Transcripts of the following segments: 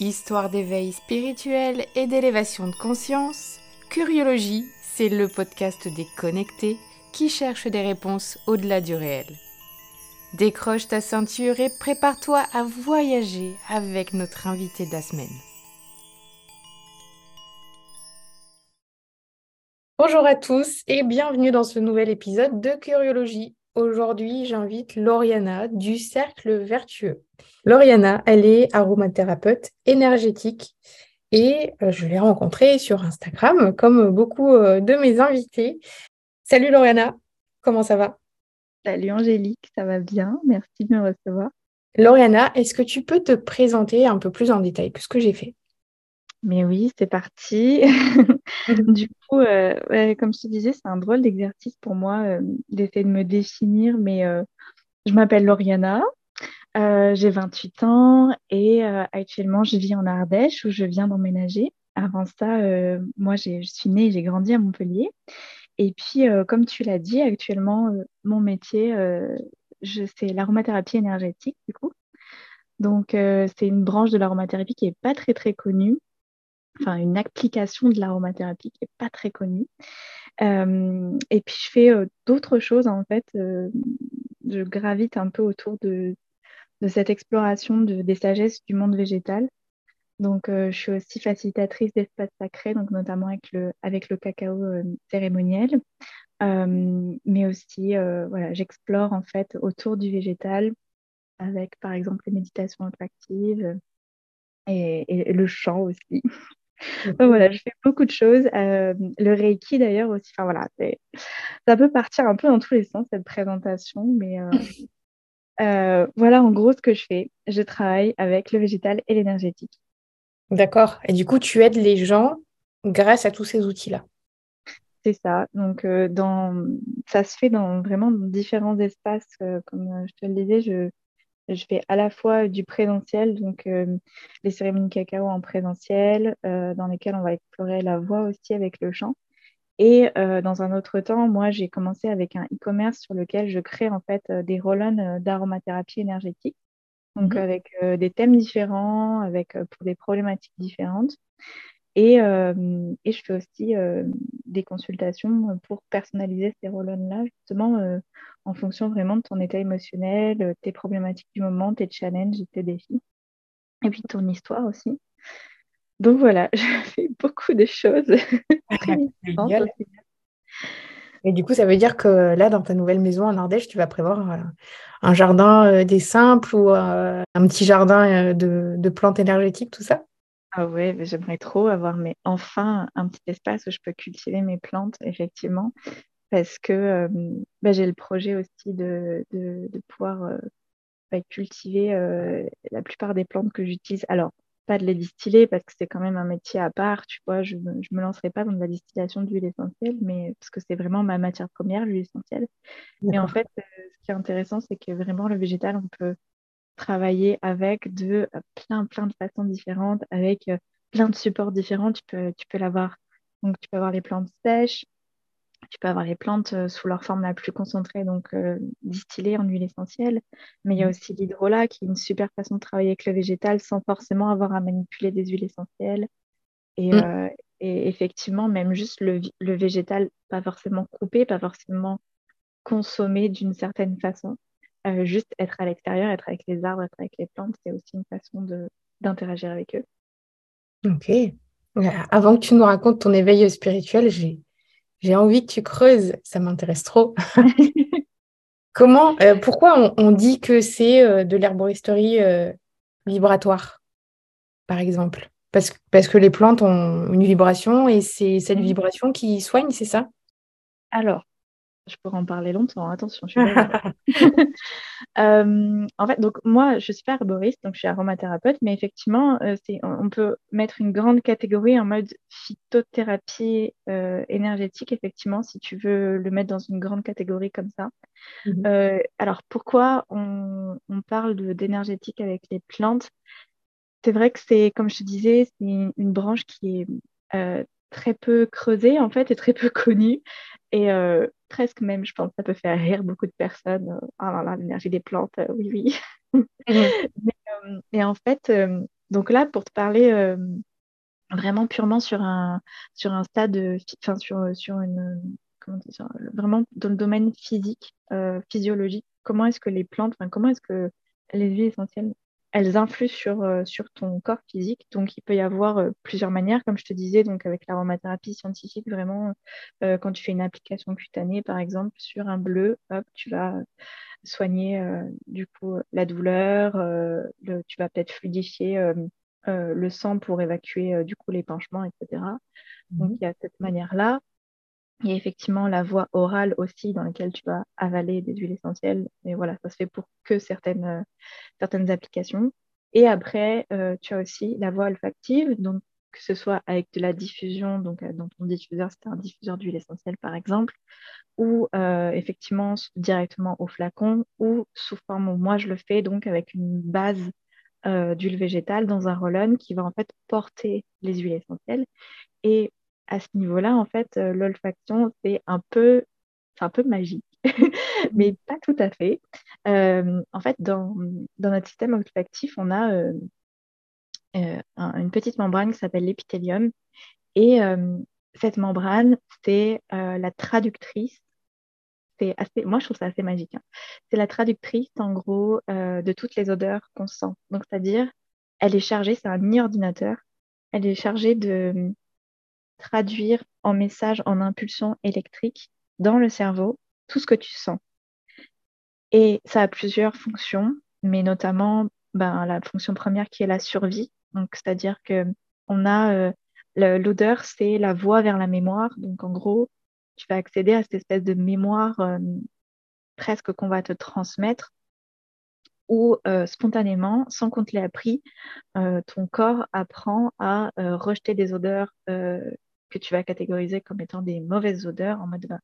Histoire d'éveil spirituel et d'élévation de conscience, Curiologie, c'est le podcast des connectés qui cherchent des réponses au-delà du réel. Décroche ta ceinture et prépare-toi à voyager avec notre invité de la semaine. Bonjour à tous et bienvenue dans ce nouvel épisode de Curiologie. Aujourd'hui, j'invite Lauriana du Cercle Vertueux. Lauriana, elle est aromathérapeute énergétique et euh, je l'ai rencontrée sur Instagram comme beaucoup euh, de mes invités. Salut Lauriana, comment ça va? Salut Angélique, ça va bien, merci de me recevoir. Lauriana, est-ce que tu peux te présenter un peu plus en détail que ce que j'ai fait? Mais oui, c'est parti. du coup, euh, comme je te disais, c'est un drôle d'exercice pour moi d'essayer de me définir, mais je m'appelle Lauriana, euh, j'ai 28 ans et euh, actuellement je vis en Ardèche où je viens d'emménager. Avant ça, euh, moi je suis née et j'ai grandi à Montpellier. Et puis, comme tu l'as dit, actuellement, mon métier, c'est l'aromathérapie énergétique du coup. Donc, c'est une branche de l'aromathérapie qui n'est pas très très connue. Enfin, une application de l'aromathérapie qui n'est pas très connue. et puis, je fais d'autres choses en fait. je gravite un peu autour de cette exploration de, des sagesses du monde végétal. Donc, euh, je suis aussi facilitatrice d'espaces sacrés, donc notamment avec le, avec le cacao euh, cérémoniel. Euh, mais aussi, voilà, j'explore en fait autour du végétal avec, par exemple, les méditations attractives et, le chant aussi. Donc, voilà, je fais beaucoup de choses. le Reiki d'ailleurs aussi. Enfin voilà, ça peut partir un peu dans tous les sens cette présentation, mais euh, voilà en gros ce que je fais. Je travaille avec le végétal et l'énergétique. D'accord. Et du coup, tu aides les gens grâce à tous ces outils-là. C'est ça. Donc, euh, dans... ça se fait dans vraiment différents espaces. Euh, comme je te le disais, je, je fais à la fois du présentiel, donc les cérémonies cacao en présentiel, dans lesquelles on va explorer la voix aussi avec le chant. Et euh, dans un autre temps, moi, j'ai commencé avec un e-commerce sur lequel je crée en fait euh, des roll euh, d'aromathérapie énergétique. Donc mhm. avec des thèmes différents, avec pour des problématiques différentes. Et, et je fais aussi des consultations pour personnaliser ces roll là justement en fonction vraiment de ton état émotionnel, tes problématiques du moment, tes challenges, tes défis. Et puis ton histoire aussi. Donc voilà, je fais beaucoup de choses. Et du coup, ça veut dire que là, dans ta nouvelle maison en Ardèche, tu vas prévoir euh, un jardin euh, des simples ou euh, un petit jardin de, plantes énergétiques, tout ça? Ah ouais, j'aimerais trop avoir mais enfin un petit espace où je peux cultiver mes plantes, effectivement, parce que bah, j'ai le projet aussi de, pouvoir bah, cultiver la plupart des plantes que j'utilise. Alors, pas de les distiller parce que c'est quand même un métier à part, tu vois, je ne me lancerai pas dans de la distillation d'huile essentielle, mais parce que c'est vraiment ma matière première, l'huile essentielle. Mais en fait, euh, ce qui est intéressant, c'est que vraiment le végétal, on peut travailler avec de euh, plein, plein de façons différentes, avec euh, plein de supports différents. Tu peux, tu peux l'avoir, donc tu peux avoir les plantes sèches, tu peux avoir les plantes euh, sous leur forme la plus concentrée, donc euh, distillées en huile essentielle. Mais il y a mm. aussi l'hydrolat, qui est une super façon de travailler avec le végétal sans forcément avoir à manipuler des huiles essentielles. Et, mm. euh, effectivement, même juste le, végétal, pas forcément coupé, pas forcément consommé d'une certaine façon. juste être à l'extérieur, être avec les arbres, être avec les plantes, c'est aussi une façon d'interagir avec eux. Ok. Avant que tu nous racontes ton éveil spirituel, j'ai j'ai envie que tu creuses, ça m'intéresse trop. Comment, euh, pourquoi on, dit que c'est euh, de l'herboristerie euh, vibratoire, par exemple? Parce, parce que les plantes ont une vibration et c'est cette mmh. vibration qui soigne, c'est ça? Alors, je pourrais en parler longtemps, attention, je suis euh, En fait, donc moi, je suis pas arboriste, donc je suis aromathérapeute, mais effectivement, euh, on peut mettre une grande catégorie en mode phytothérapie euh, énergétique, effectivement, si tu veux le mettre dans une grande catégorie comme ça. Mhm. alors, pourquoi on, parle d'énergétique avec les plantes? C'est vrai que c'est, comme je te disais, c'est une, une branche qui est très peu creusée, en fait, et très peu connue. Et euh, presque même, je pense, ça peut faire rire beaucoup de personnes. Ah là là, l'énergie des plantes, euh, oui, oui. Mais, euh, et en fait, donc là, pour te parler vraiment purement sur un, sur un stade, enfin sur, sur une, comment dire, vraiment dans le domaine physique, physiologique, comment est-ce que les plantes, comment est-ce que les huiles essentielles elles influent sur, euh, sur ton corps physique. Donc, il peut y avoir euh, plusieurs manières, comme je te disais, donc avec l'aromathérapie scientifique, vraiment, euh, quand tu fais une application cutanée, par exemple, sur un bleu, hop, tu vas soigner du coup la douleur, le, tu vas peut-être fluidifier le sang pour évacuer du coup l'épanchement, etc. Donc, mhm. il y a cette manière-là. Il y a effectivement la voie orale aussi dans laquelle tu vas avaler des huiles essentielles. Mais voilà, ça se fait pour que certaines, euh, applications. Et après, euh, tu as aussi la voie olfactive, donc que ce soit avec de la diffusion, donc euh, dans ton diffuseur, c'était un diffuseur d'huile essentielle par exemple, ou effectivement directement au flacon, ou sous forme, moi je le fais donc avec une base d'huile végétale dans un roll qui va en fait porter les huiles essentielles. Et à ce niveau-là, en fait, euh, l'olfaction, c'est un peu, un peu magique, mais pas tout à fait. Euh, en fait, dans, notre système olfactif, on a euh, une petite membrane qui s'appelle l'épithélium. Et cette membrane, c'est la traductrice. C'est assez, moi, je trouve ça assez magique. Hein. C'est la traductrice, en gros, de toutes les odeurs qu'on sent. Donc, c'est-à-dire, elle est chargée, c'est un mini-ordinateur, elle est chargée de traduire en message, en impulsion électrique dans le cerveau tout ce que tu sens. Et ça a plusieurs fonctions, mais notamment ben, la fonction première qui est la survie. C'est-à-dire que on a euh, l'odeur, c'est la voie vers la mémoire. Donc, en gros, tu vas accéder à cette espèce de mémoire euh, presque qu'on va te transmettre où euh, spontanément, sans qu'on te l'ait appris, ton corps apprend à rejeter des odeurs que tu vas catégoriser comme étant des mauvaises odeurs en mode bah,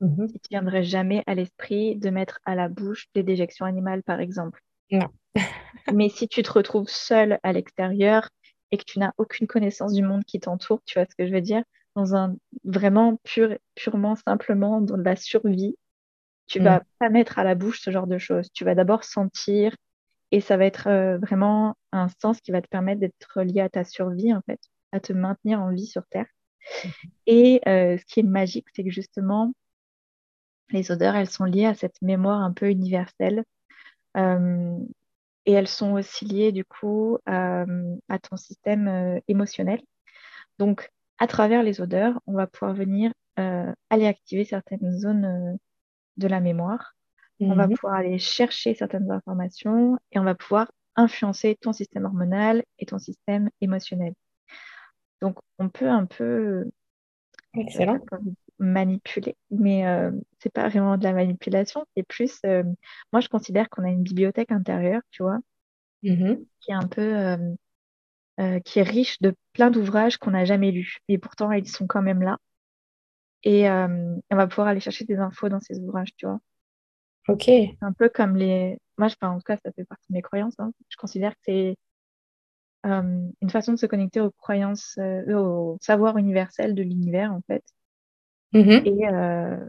mhm. il ne viendrait jamais à l'esprit de mettre à la bouche des déjections animales, par exemple. Non. Mais si tu te retrouves seul à l'extérieur et que tu n'as aucune connaissance du monde qui t'entoure, tu vois ce que je veux dire, dans un vraiment pur, purement, simplement dans la survie, tu vas mm. pas mettre à la bouche ce genre de choses. Tu vas d'abord sentir et ça va être euh, vraiment un sens qui va te permettre d'être lié à ta survie, en fait, à te maintenir en vie sur Terre. Et euh, ce qui est magique, c'est que justement, les odeurs, elles sont liées à cette mémoire un peu universelle. Euh, et elles sont aussi liées, du coup, à, ton système euh, émotionnel. Donc, à travers les odeurs, on va pouvoir venir aller activer certaines zones de la mémoire. On va mhm. pouvoir aller chercher certaines informations et on va pouvoir influencer ton système hormonal et ton système émotionnel. Donc, on peut un peu Excellent. manipuler, mais euh, c'est pas vraiment de la manipulation, c'est plus, euh, moi je considère qu'on a une bibliothèque intérieure, tu vois, mm-hmm. qui est un peu, euh, qui est riche de plein d'ouvrages qu'on n'a jamais lus, et pourtant ils sont quand même là. Et on va pouvoir aller chercher des infos dans ces ouvrages, tu vois. Ok. Un peu comme les. Moi, je, en tout cas, ça fait partie de mes croyances. Hein. Je considère que c'est euh, une façon de se connecter aux croyances, euh, au savoir universel de l'univers, en fait. Mm-hmm. Et, euh,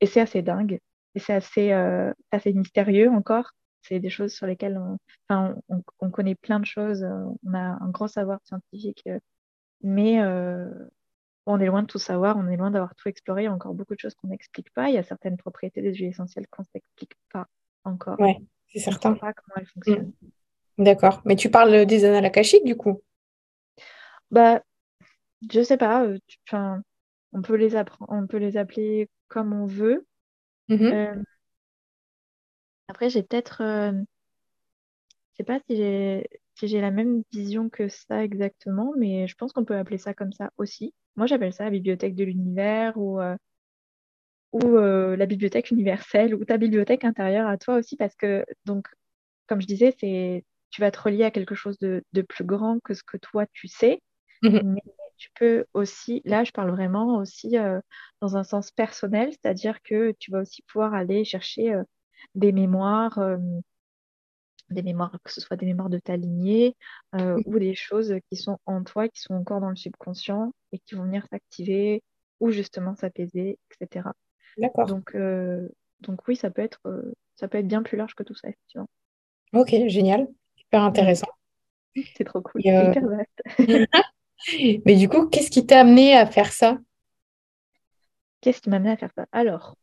et c'est assez dingue. Et c'est assez, assez mystérieux encore. C'est des choses sur lesquelles on, enfin, on, on, connaît plein de choses. On a un grand savoir scientifique. Mais on est loin de tout savoir, on est loin d'avoir tout exploré. Il y a encore beaucoup de choses qu'on n'explique pas. Il y a certaines propriétés des huiles essentielles qu'on ne s'explique pas encore. Ouais, c'est certain. On ne sait pas comment elles fonctionnent. Mm. D'accord. Mais tu parles des annales akashiques, du coup? Bah, je sais pas. Euh, on peut les on peut les appeler comme on veut. Mm-hmm. Euh, après, j'ai peut-être, euh, je sais pas si j'ai si j'ai la même vision que ça exactement, mais je pense qu'on peut appeler ça comme ça aussi. Moi, j'appelle ça la bibliothèque de l'univers ou ou la bibliothèque universelle ou ta bibliothèque intérieure à toi aussi, parce que donc, comme je disais, c'est tu vas te relier à quelque chose de, plus grand que ce que toi tu sais. Mhm. Mais tu peux aussi, là je parle vraiment aussi euh, dans un sens personnel, c'est-à-dire que tu vas aussi pouvoir aller chercher euh, des mémoires, euh, des mémoires, que ce soit des mémoires de ta lignée mhm. ou des choses qui sont en toi, qui sont encore dans le subconscient et qui vont venir s'activer ou justement s'apaiser, etc. D'accord. Donc, donc oui, ça peut être ça peut être bien plus large que tout ça, effectivement. Ok, génial intéressant. C'est trop cool, vaste. Mais du coup, qu'est-ce qui t'a amené à faire ça? Qu'est-ce qui m'a amené à faire ça? Alors,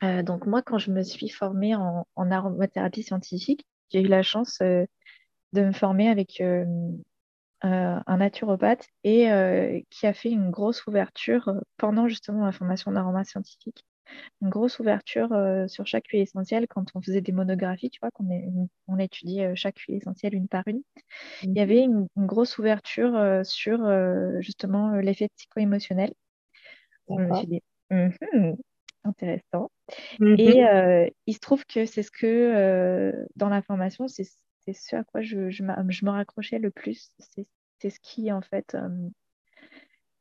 donc moi, quand je me suis formée en, aromathérapie scientifique, j'ai eu la chance de me former avec euh, un naturopathe et euh, qui a fait une grosse ouverture euh, pendant justement la formation d'aroma scientifique. Une grosse ouverture sur chaque huile essentielle quand on faisait des monographies, tu vois, qu'on on étudiait chaque huile essentielle une par une. Il y avait une, grosse ouverture sur justement l'effet psycho-émotionnel. Je me suis dit, mm-hmm, intéressant. Et il se trouve que c'est ce que dans la formation, c'est ce à quoi je, je, me raccrochais le plus. C'est ce qui, en fait,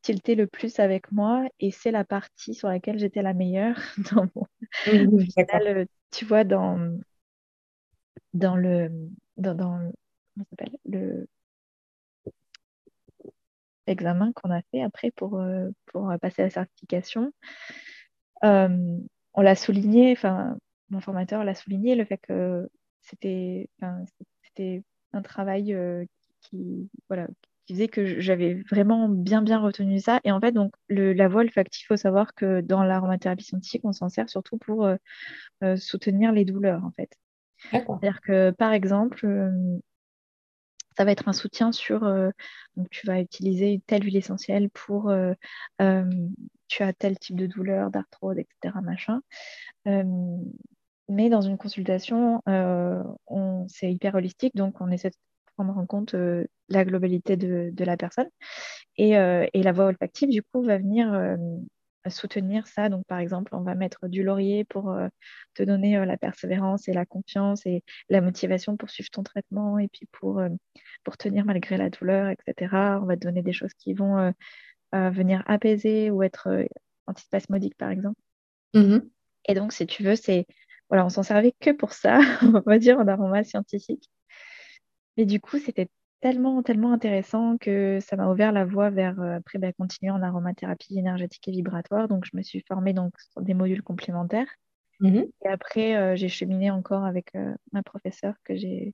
euh, le plus avec moi et c'est la partie sur laquelle j'étais la meilleure dans mon final, euh, tu vois, dans, dans le. Dans, dans le examen qu'on a fait après pour, euh, pour passer la certification. on l'a souligné, enfin, mon formateur l'a souligné, le fait que c'était c'était un travail euh, qui, voilà, qui faisait que j'avais vraiment bien, bien retenu ça. Et en fait, donc, le, la voie olfactive, il faut savoir que dans l'aromathérapie scientifique, on s'en sert surtout pour euh, euh, soutenir les douleurs, en fait. C'est-à-dire que, par exemple, ça va être un soutien sur, donc tu vas utiliser telle huile essentielle pour, tu as tel type de douleur, d'arthrose, etc. Machin. Mais dans une consultation, euh, c'est hyper holistique, donc on essaie de prendre en compte euh, la globalité de, la personne. Euh, et, la voix olfactive, du coup, va venir soutenir ça. Donc, par exemple, on va mettre du laurier pour te donner la persévérance et la confiance et la motivation pour suivre ton traitement et puis pour, pour tenir malgré la douleur, etc. On va te donner des choses qui vont venir apaiser ou être antispasmodiques, par exemple. Mmh et donc, si tu veux, c'est voilà, on s'en servait que pour ça, on va dire en aroma scientifique. Mais du coup, c'était tellement, tellement intéressant que ça m'a ouvert la voie vers euh, après bah, continuer en aromathérapie énergétique et vibratoire. Donc, je me suis formée donc, sur des modules complémentaires. Mmh et après, euh, j'ai cheminé encore avec euh, ma professeure que j'ai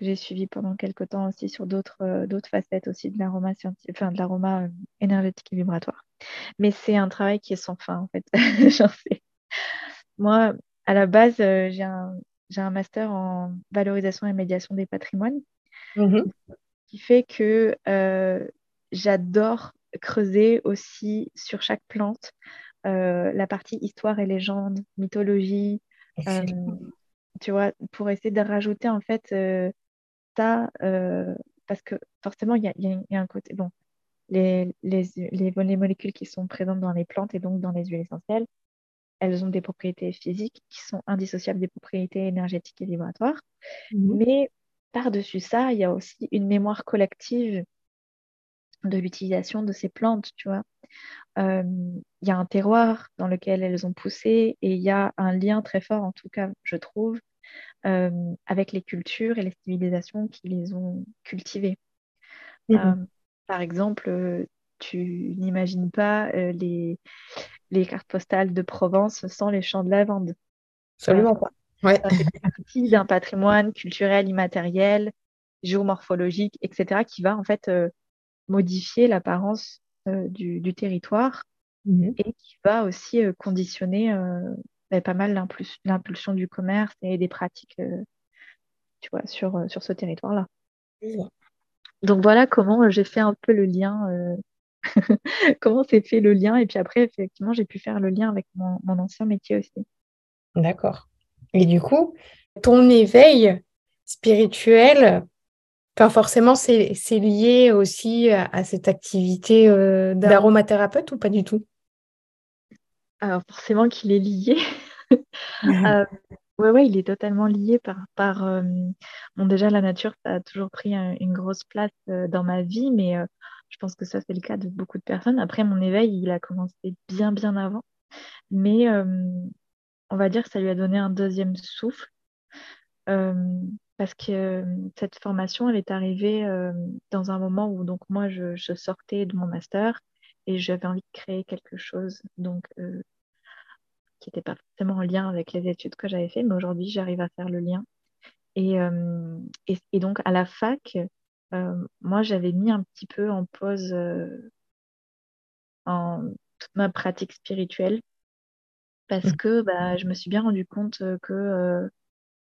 j'ai suivi pendant quelques temps aussi sur d'autres d'autres facettes aussi de l'aroma enfin de l'aroma énergétique et vibratoire. Mais c'est un travail qui est sans fin en fait. J'en sais. Moi, à la base, j'ai un, un, master en valorisation et médiation des patrimoines, mmh qui fait que euh, j'adore creuser aussi sur chaque plante euh, la partie histoire et légende, mythologie, tu vois, pour essayer de rajouter en fait ça, parce que forcément, il y a, y a, un côté, bon, les, les, les, les molécules qui sont présentes dans les plantes et donc dans les huiles essentielles, elles ont des propriétés physiques qui sont indissociables des propriétés énergétiques et vibratoires. Mhm. Mais par-dessus ça, il y a aussi une mémoire collective de l'utilisation de ces plantes, tu vois. Euh, il y a un terroir dans lequel elles ont poussé et il y a un lien très fort, en tout cas, je trouve, euh, avec les cultures et les civilisations qui les ont cultivées. Mhm. Euh, par exemple, tu n'imagines pas les, les cartes postales de Provence sans les champs de lavande. Absolument pas. Ouais. Ça fait partie d'un patrimoine culturel, immatériel, géomorphologique, etc., qui va en fait euh, modifier l'apparence euh, du, territoire mhm. et qui va aussi euh, conditionner ben, pas mal l'impulsion du commerce et des pratiques tu vois, sur, sur ce territoire-là. Donc voilà comment j'ai fait un peu le lien comment s'est fait le lien. Et puis après, effectivement, j'ai pu faire le lien avec mon, ancien métier aussi. D'accord. Et du coup, ton éveil spirituel, pas forcément, c'est lié aussi à, cette activité euh, d'aromathérapeute ou pas du tout? Alors, forcément qu'il est lié. euh, ouais, ouais, il est totalement lié par. par euh, bon, déjà, la nature, ça a toujours pris une grosse place euh, dans ma vie, mais je pense que ça, c'est le cas de beaucoup de personnes. Après, mon éveil, il a commencé bien, bien avant. Mais euh, on va dire que ça lui a donné un deuxième souffle. Euh, parce que euh, cette formation, elle est arrivée dans un moment où donc moi, je, sortais de mon master et j'avais envie de créer quelque chose donc, qui n'était pas forcément en lien avec les études que j'avais fait. Mais aujourd'hui, j'arrive à faire le lien. Et, et, donc, à la fac, moi, j'avais mis un petit peu en pause en toute ma pratique spirituelle parce mmh. que bah, je me suis bien rendu compte que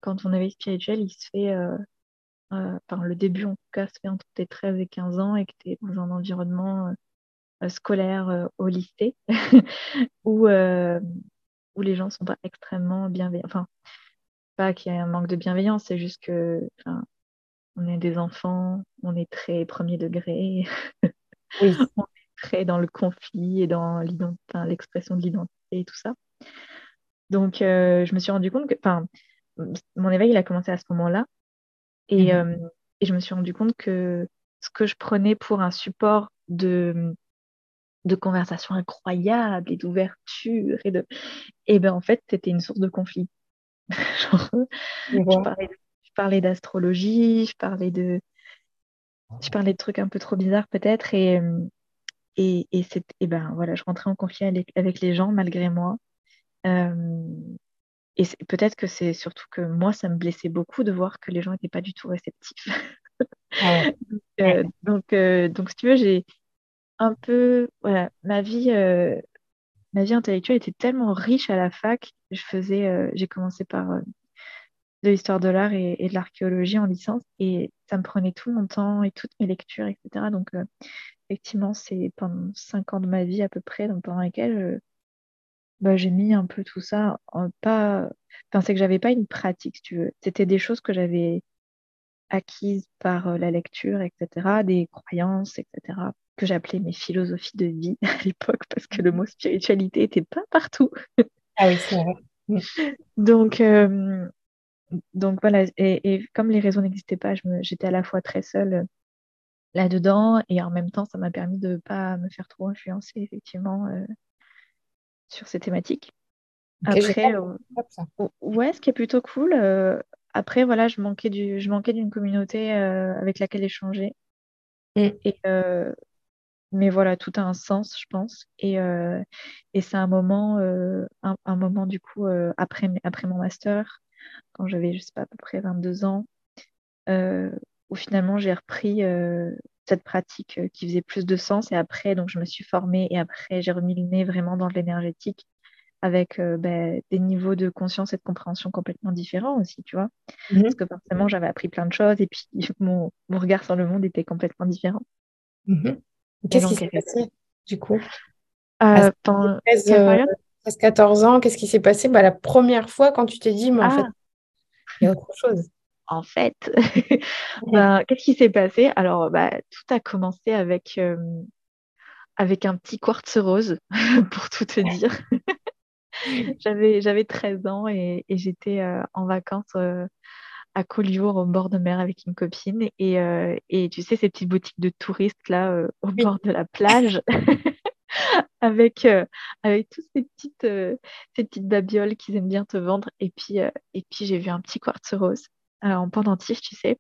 quand on éveille spirituel, il se fait, enfin, le début en tout cas, se fait entre tes 13 et 15 ans et que tu es dans un environnement scolaire au lycée où, où les gens sont pas extrêmement bienveillants. Enfin, pas qu'il y ait un manque de bienveillance, c'est juste que on est des enfants, on est très premier degré, oui. on est très dans le conflit et dans l'expression de l'identité et tout ça. Donc, euh, je me suis rendu compte que, enfin, mon éveil, il a commencé à ce moment-là. Et, mhm. euh, et, je me suis rendu compte que ce que je prenais pour un support de, de conversation incroyable et d'ouverture, et de, et ben en fait, c'était une source de conflit. Genre, je parlais, je parlais d'astrologie, je parlais de, je parlais de trucs un peu trop bizarres peut-être, et, et, et, et ben voilà, je rentrais en conflit avec, avec les gens malgré moi. Euh, et peut-être que c'est surtout que moi, ça me blessait beaucoup de voir que les gens n'étaient pas du tout réceptifs. Euh, donc, euh, donc, si tu veux, j'ai un peu, voilà, ma vie, ma vie intellectuelle était tellement riche à la fac. Je faisais, j'ai commencé par de l'histoire de l'art et, de l'archéologie en licence, et ça me prenait tout mon temps et toutes mes lectures, etc. Donc, effectivement, c'est pendant cinq ans de ma vie à peu près, donc pendant lesquels bah, j'ai mis un peu tout ça en pas. Enfin, c'est que j'avais pas une pratique, si tu veux. C'était des choses que j'avais acquises par euh, la lecture, etc., des croyances, etc., que j'appelais mes philosophies de vie à l'époque, parce que le mot spiritualité était pas partout. ah oui, c'est vrai. Donc, euh, donc voilà, et, comme les réseaux n'existaient pas, j'étais à la fois très seule euh, là-dedans, et en même temps, ça m'a permis de ne pas me faire trop influencer, effectivement, sur ces thématiques. Après, euh, ouais, ce qui est plutôt cool. Euh, après, voilà, je manquais du, je manquais d'une communauté euh, avec laquelle échanger. Mm. Et, mais voilà, tout a un sens, je pense. Et, et c'est un moment, un, moment du coup après, après mon master, quand j'avais, je sais pas, à peu près 22 ans, où finalement j'ai repris cette pratique euh, qui faisait plus de sens. Et après, donc, je me suis formée et après, j'ai remis le nez vraiment dans l'énergétique avec euh, ben, des niveaux de conscience et de compréhension complètement différents aussi, tu vois. Mhm. Parce que forcément, j'avais appris plein de choses et puis mon, mon, regard sur le monde était complètement différent. Mhm. Qu'est-ce qui s'est passé du coup? Euh, pendant 14 ans, qu'est-ce qui s'est passé? Bah, La première fois quand tu t'es dit, mais en fait, ah. il y a autre chose en fait, ben, qu'est-ce qui s'est passé? Alors, bah, tout a commencé avec, euh, avec un petit quartz rose, pour tout te dire. j'avais, j'avais 13 ans et, j'étais euh, en vacances euh, à Collioure, au bord de mer, avec une copine. Et, et tu sais, ces petites boutiques de touristes là, au bord de la plage. avec, avec toutes ces petites, ces petites babioles qu'ils aiment bien te vendre. Et puis, et puis j'ai vu un petit quartz rose. Euh, en pendentif, tu sais.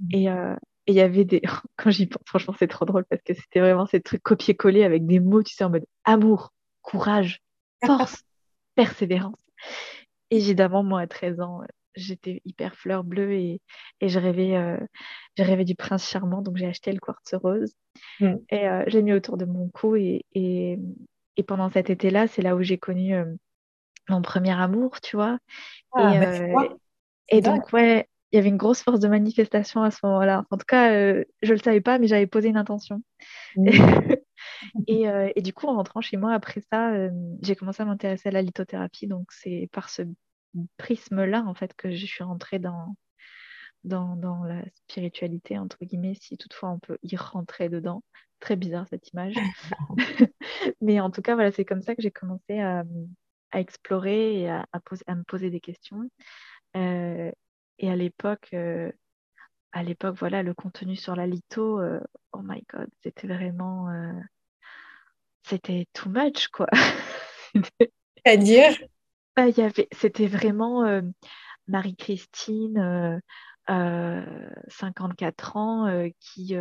Mmh. Euh, et il y avait des. Quand j'y pense, franchement, c'est trop drôle parce que c'était vraiment ces trucs copier-coller avec des mots, tu sais, en mode amour, courage, force, persévérance. Évidemment, moi, à 13 ans, j'étais hyper fleur bleue et, et je, rêvais, euh, rêvais du prince charmant, donc j'ai acheté le quartz rose mmh. et euh, j'ai mis autour de mon cou. Et, et, et pendant cet été-là, c'est là où j'ai connu mon premier amour, tu vois. Ah, et, bah, et donc, ouais, il y avait une grosse force de manifestation à ce moment-là. En tout cas, euh, je ne le savais pas, mais j'avais posé une intention. Mmh. Euh, et, du coup, en rentrant chez moi, après ça, euh, j'ai commencé à m'intéresser à la lithothérapie. Donc, c'est par ce prisme-là, en fait, que je suis rentrée dans, dans, dans, la spiritualité, entre guillemets, si toutefois on peut y rentrer dedans. Très bizarre cette image. mais en tout cas, voilà, c'est comme ça que j'ai commencé à, à, explorer et à, à, poser, à, me poser des questions. Et à l'époque, euh, à l'époque, voilà, le contenu sur la litho, euh, oh my god, c'était vraiment, euh, c'était too much, quoi. C'est-à-dire? Bah, y avait, c'était vraiment Marie-Christine, 54 ans, qui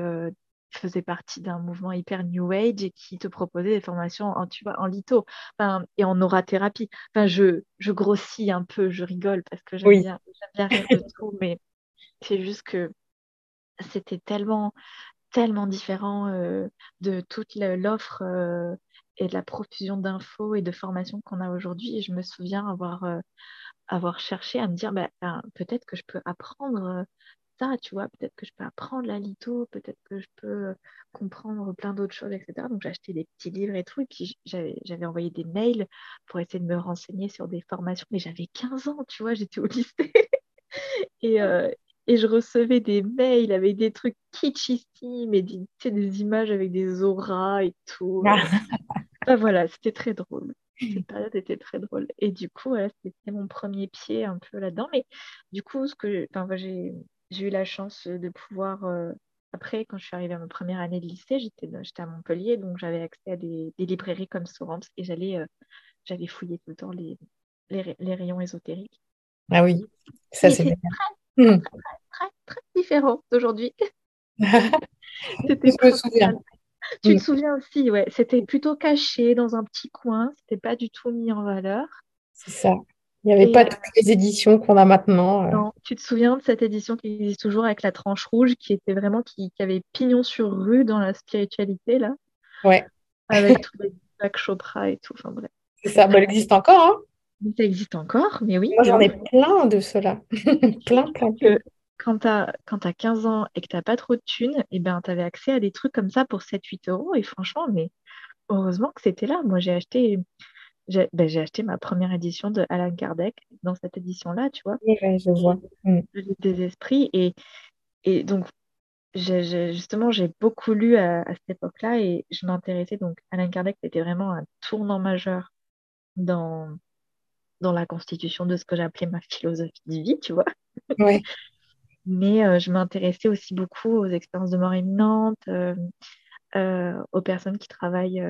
faisait partie d'un mouvement hyper New Age et qui te proposait des formations en, tu vois, en litho enfin, et en aura-thérapie. Enfin, je, je grossis un peu, je rigole parce que j'aime bien, bien rire de tout, mais C'est juste que c'était tellement, tellement différent euh, de toute l'offre euh, et de la profusion d'infos et de formations qu'on a aujourd'hui. Et je me souviens avoir, euh, avoir cherché à me dire, bah, ben, peut-être que je peux apprendre ça, tu vois, peut-être que je peux apprendre la litho, peut-être que je peux comprendre plein d'autres choses, etc. Donc j'ai acheté des petits livres et tout, et puis j'avais envoyé des mails pour essayer de me renseigner sur des formations, mais j'avais 15 ans, tu vois, j'étais au lycée. et, et je recevais des mails avec des trucs kitschissimes et des, des images avec des auras et tout. Ah. voilà, c'était très drôle. Cette période était très drôle. Et du coup, c'était mon premier pied un peu là-dedans. Mais du coup, ce que j'ai eu la chance de pouvoir. Euh, après, quand je suis arrivée à ma première année de lycée, j'étais à Montpellier, donc j'avais accès à des, librairies comme Sorams et j'allais euh, j'avais fouillé tout le temps les, les, rayons ésotériques. Ah oui, ça c'est Hmm. très, très, très, différent d'aujourd'hui. C'était Je me souviens. Tu te souviens aussi, ouais. C'était plutôt caché dans un petit coin. C'était pas du tout mis en valeur. C'est ça. Il n'y avait pas euh, toutes les éditions qu'on a maintenant. Euh. Non, tu te souviens de cette édition qui existe toujours avec la tranche rouge, qui était vraiment qui, avait pignon sur rue dans la spiritualité là? Ouais. Avec tous les Jacques Chopra et tout. Enfin bref. C'est ça. elle existe encore. Hein ça existe encore, mais oui. Moi, j'en ai plein de ceux-là. plein, plein, plein. Quand tu as, as, 15 ans et que tu n'as pas trop de thunes, et eh ben, tu avais accès à des trucs comme ça pour 7-8 euros. Et franchement, mais heureusement que c'était là. Moi, j'ai acheté, j'ai ben, acheté ma première édition de Alan Kardec dans cette édition-là, tu vois. Oui, je vois. Mm. Des esprits. Et, et donc, justement, j'ai beaucoup lu à, à cette époque-là et je m'intéressais. Donc, Alan Kardec, c'était vraiment un tournant majeur dans dans la constitution de ce que j'appelais ma philosophie de vie, tu vois. Mais euh, je m'intéressais aussi beaucoup aux expériences de mort imminente, euh, euh, aux personnes qui travaillent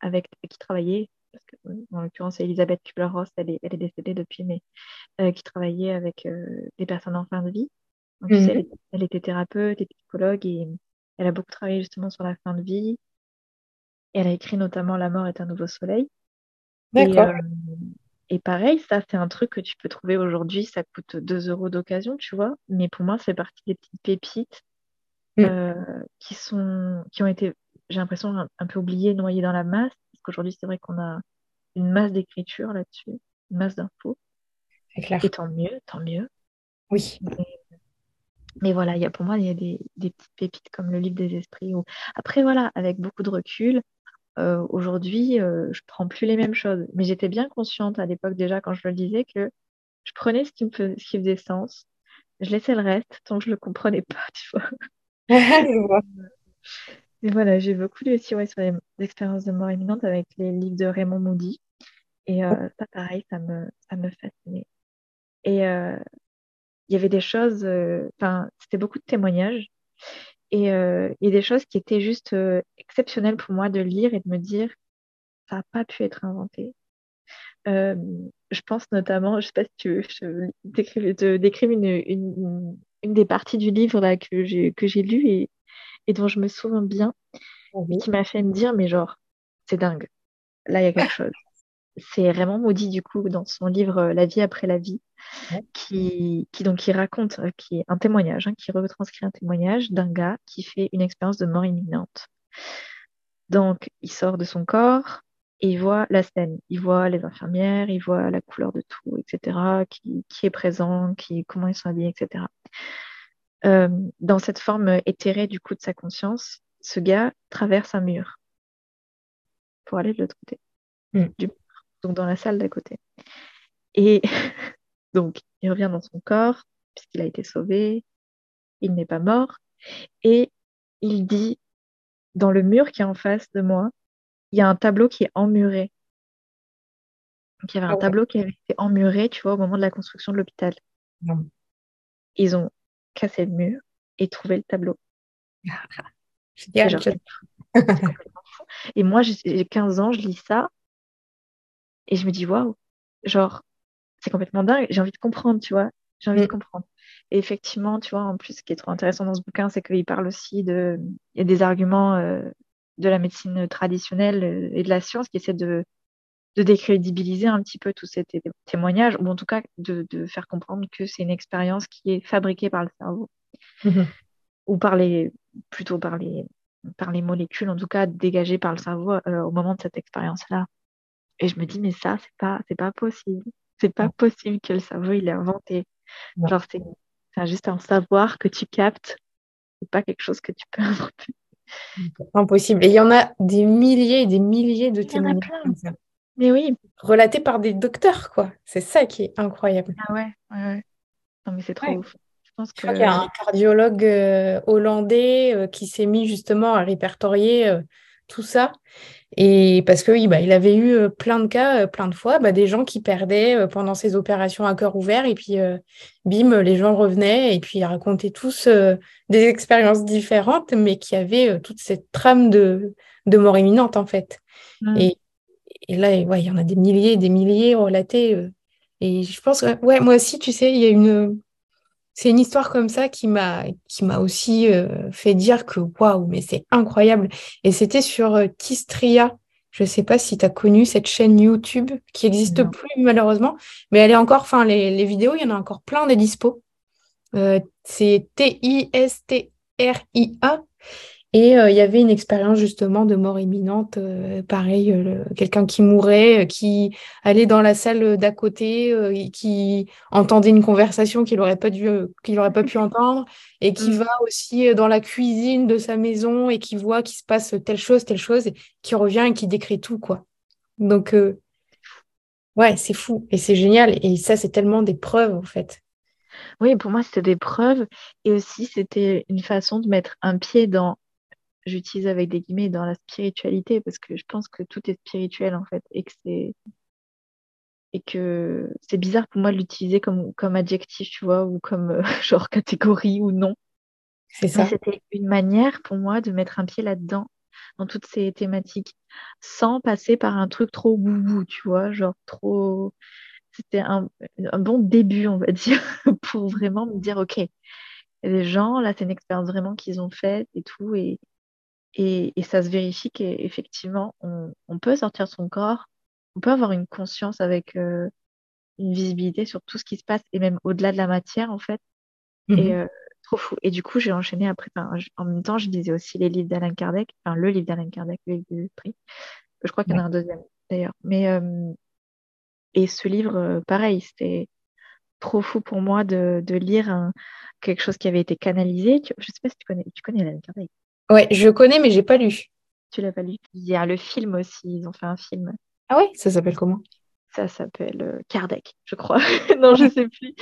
avec, qui travaillaient, parce que en l'occurrence Elisabeth Kubler-Ross, elle est, elle est décédée depuis, mais qui travaillait avec des personnes en fin de vie. Mhm. elle, était thérapeute et psychologue et elle a beaucoup travaillé justement sur la fin de vie. elle a écrit notamment La mort est un nouveau soleil. D'accord. Et pareil, ça, c'est un truc que tu peux trouver aujourd'hui, ça coûte 2 euros d'occasion, tu vois. Mais pour moi, c'est partie des petites pépites mm. euh, qui, sont, qui ont été, j'ai l'impression, un, peu oubliées, noyées dans la masse. Parce qu'aujourd'hui, c'est vrai qu'on a une masse d'écriture là-dessus, une masse d'infos. Et tant mieux, tant mieux. Oui. Mais, voilà, y a, pour moi, il y a des, des, petites pépites comme le livre des esprits. Après, voilà, avec beaucoup de recul, euh, aujourd'hui, euh, je prends plus les mêmes choses. Mais j'étais bien consciente à l'époque déjà quand je le disais que je prenais ce qui me faisait, ce qui faisait sens, je laissais le reste tant que je le comprenais pas, tu vois. Et voilà, j'ai beaucoup lu aussi sur les expériences de mort imminente avec les livres de Raymond Moody. Et euh, ça, pareil, ça me, ça me fascinait. Et il y avait des choses, enfin, c'était beaucoup de témoignages. Et euh, il y a des choses qui étaient juste euh, exceptionnelles pour moi de lire et de me dire, ça n'a pas pu être inventé. Euh, je pense notamment, je ne sais pas si tu veux, je te décrive une, une, une, des parties du livre là, que j'ai lu et, et, dont je me souviens bien, qui m'a fait me dire, mais genre, c'est dingue. Là, il y a quelque chose c'est vraiment maudit du coup dans son livre euh, La vie après la vie, qui, qui, donc qui raconte, euh, qui est un témoignage, hein, qui retranscrit un témoignage d'un gars qui fait une expérience de mort imminente. Donc il sort de son corps et il voit la scène, il voit les infirmières, il voit la couleur de tout, etc., qui, qui est présent, qui, comment ils sont habillés, etc. Euh, dans cette forme éthérée du coup de sa conscience, ce gars traverse un mur pour aller de l'autre côté du donc dans la salle d'à côté. Et donc, il revient dans son corps, puisqu'il a été sauvé, il n'est pas mort, et il dit, dans le mur qui est en face de moi, il y a un tableau qui est emmuré. Donc, il y avait un ah tableau qui avait été emmuré, tu vois, au moment de la construction de l'hôpital. Ils ont cassé le mur et trouvé le tableau. et moi, j'ai 15 ans, je lis ça, et je me dis, waouh, genre, c'est complètement dingue. J'ai envie de comprendre, tu vois. J'ai envie de mm. comprendre. Et effectivement, tu vois, en plus, ce qui est trop intéressant dans ce bouquin, c'est qu'il parle aussi de. Il y a des arguments euh, de la médecine traditionnelle euh, et de la science qui essaient de, de décrédibiliser un petit peu tous ces témoignages, ou en tout cas de, faire comprendre que c'est une expérience qui est fabriquée par le cerveau, mhm. ou par les, plutôt par les, par les molécules, en tout cas dégagées par le cerveau euh, au moment de cette expérience-là. Et je me dis, mais ça, c'est pas, c'est pas possible. C'est pas possible que le cerveau, il ait inventé. Genre, c'est, juste un savoir que tu captes. C'est pas quelque chose que tu peux inventer. Impossible. Et il y en a des milliers et des milliers de témoignages comme ça. Mais oui. Relatés par des docteurs, quoi. C'est ça qui est incroyable. Ah ouais, ouais, Non, mais c'est trop ouf. Je pense qu'il y a un cardiologue euh, hollandais euh, qui s'est mis justement à répertorier euh, tout ça. Et parce que oui, bah, il avait eu plein de cas, plein de fois, bah, des gens qui perdaient pendant ces opérations à cœur ouvert. Et puis, bim, les gens revenaient et puis ils racontaient tous des expériences différentes, mais qui avaient toute cette trame de, de mort imminente, en fait. Mmh. Et et là, ouais, il y en a des milliers, des milliers relatés. Euh, et je pense, ouais, moi aussi, tu sais, il y a une. C'est une histoire comme ça qui m'a qui m'a aussi euh, fait dire que waouh, mais c'est incroyable. Et c'était sur euh, Tistria. Je ne sais pas si tu as connu cette chaîne YouTube qui n'existe plus malheureusement, mais elle est encore, enfin, les, les, vidéos, il y en a encore plein des dispo. c'est T-I-S-T-R-I-A. Et euh, il y avait une expérience justement de mort imminente, euh, pareil, euh, quelqu'un qui mourait, qui allait dans la salle d'à côté, qui entendait une conversation qu'il n'aurait pas dû, qu'il pas pu entendre, et qui mm. va aussi dans la cuisine de sa maison et qui voit qu'il se passe telle chose, telle chose, et qui revient et qui décrit tout, quoi. Donc, ouais, c'est fou et c'est génial. Et ça, c'est tellement des preuves, en fait. Oui, pour moi, c'était des preuves et aussi c'était une façon de mettre un pied dans j'utilise avec des guillemets dans la spiritualité parce que je pense que tout est spirituel en fait et que c'est et que c'est bizarre pour moi de l'utiliser comme, comme adjectif, tu vois, ou comme euh, genre catégorie ou non. C'est ça. C'était une manière pour moi de mettre un pied là-dedans, dans toutes ces thématiques, sans passer par un truc trop boubou, tu vois, genre trop. C'était un, un bon début, on va dire, pour vraiment me dire, OK, des gens, là, c'est une expérience vraiment qu'ils ont faite et tout, et, et, ça se vérifie qu'effectivement, on, on, peut sortir de son corps, on peut avoir une conscience avec euh, une visibilité sur tout ce qui se passe et même au-delà de la matière, en fait. Et mhm. euh, trop fou. Et du coup, j'ai enchaîné après. en même temps, je lisais aussi les livres d'Alain Kardec, enfin, le livre d'Alain Kardec, le livre des esprits. Je crois qu'il y en a un deuxième, d'ailleurs. Mais, euh, et ce livre, pareil, c'était trop fou pour moi de, de lire quelque chose qui avait été canalisé. Je sais pas si tu connais, tu connais Alain Kardec? Ouais, je connais, mais j'ai pas lu. Tu l'as pas lu. Il y a le film aussi, ils ont fait un film. Ah ouais, ça s'appelle comment? Ça s'appelle euh, Kardec, je crois. non, je sais plus.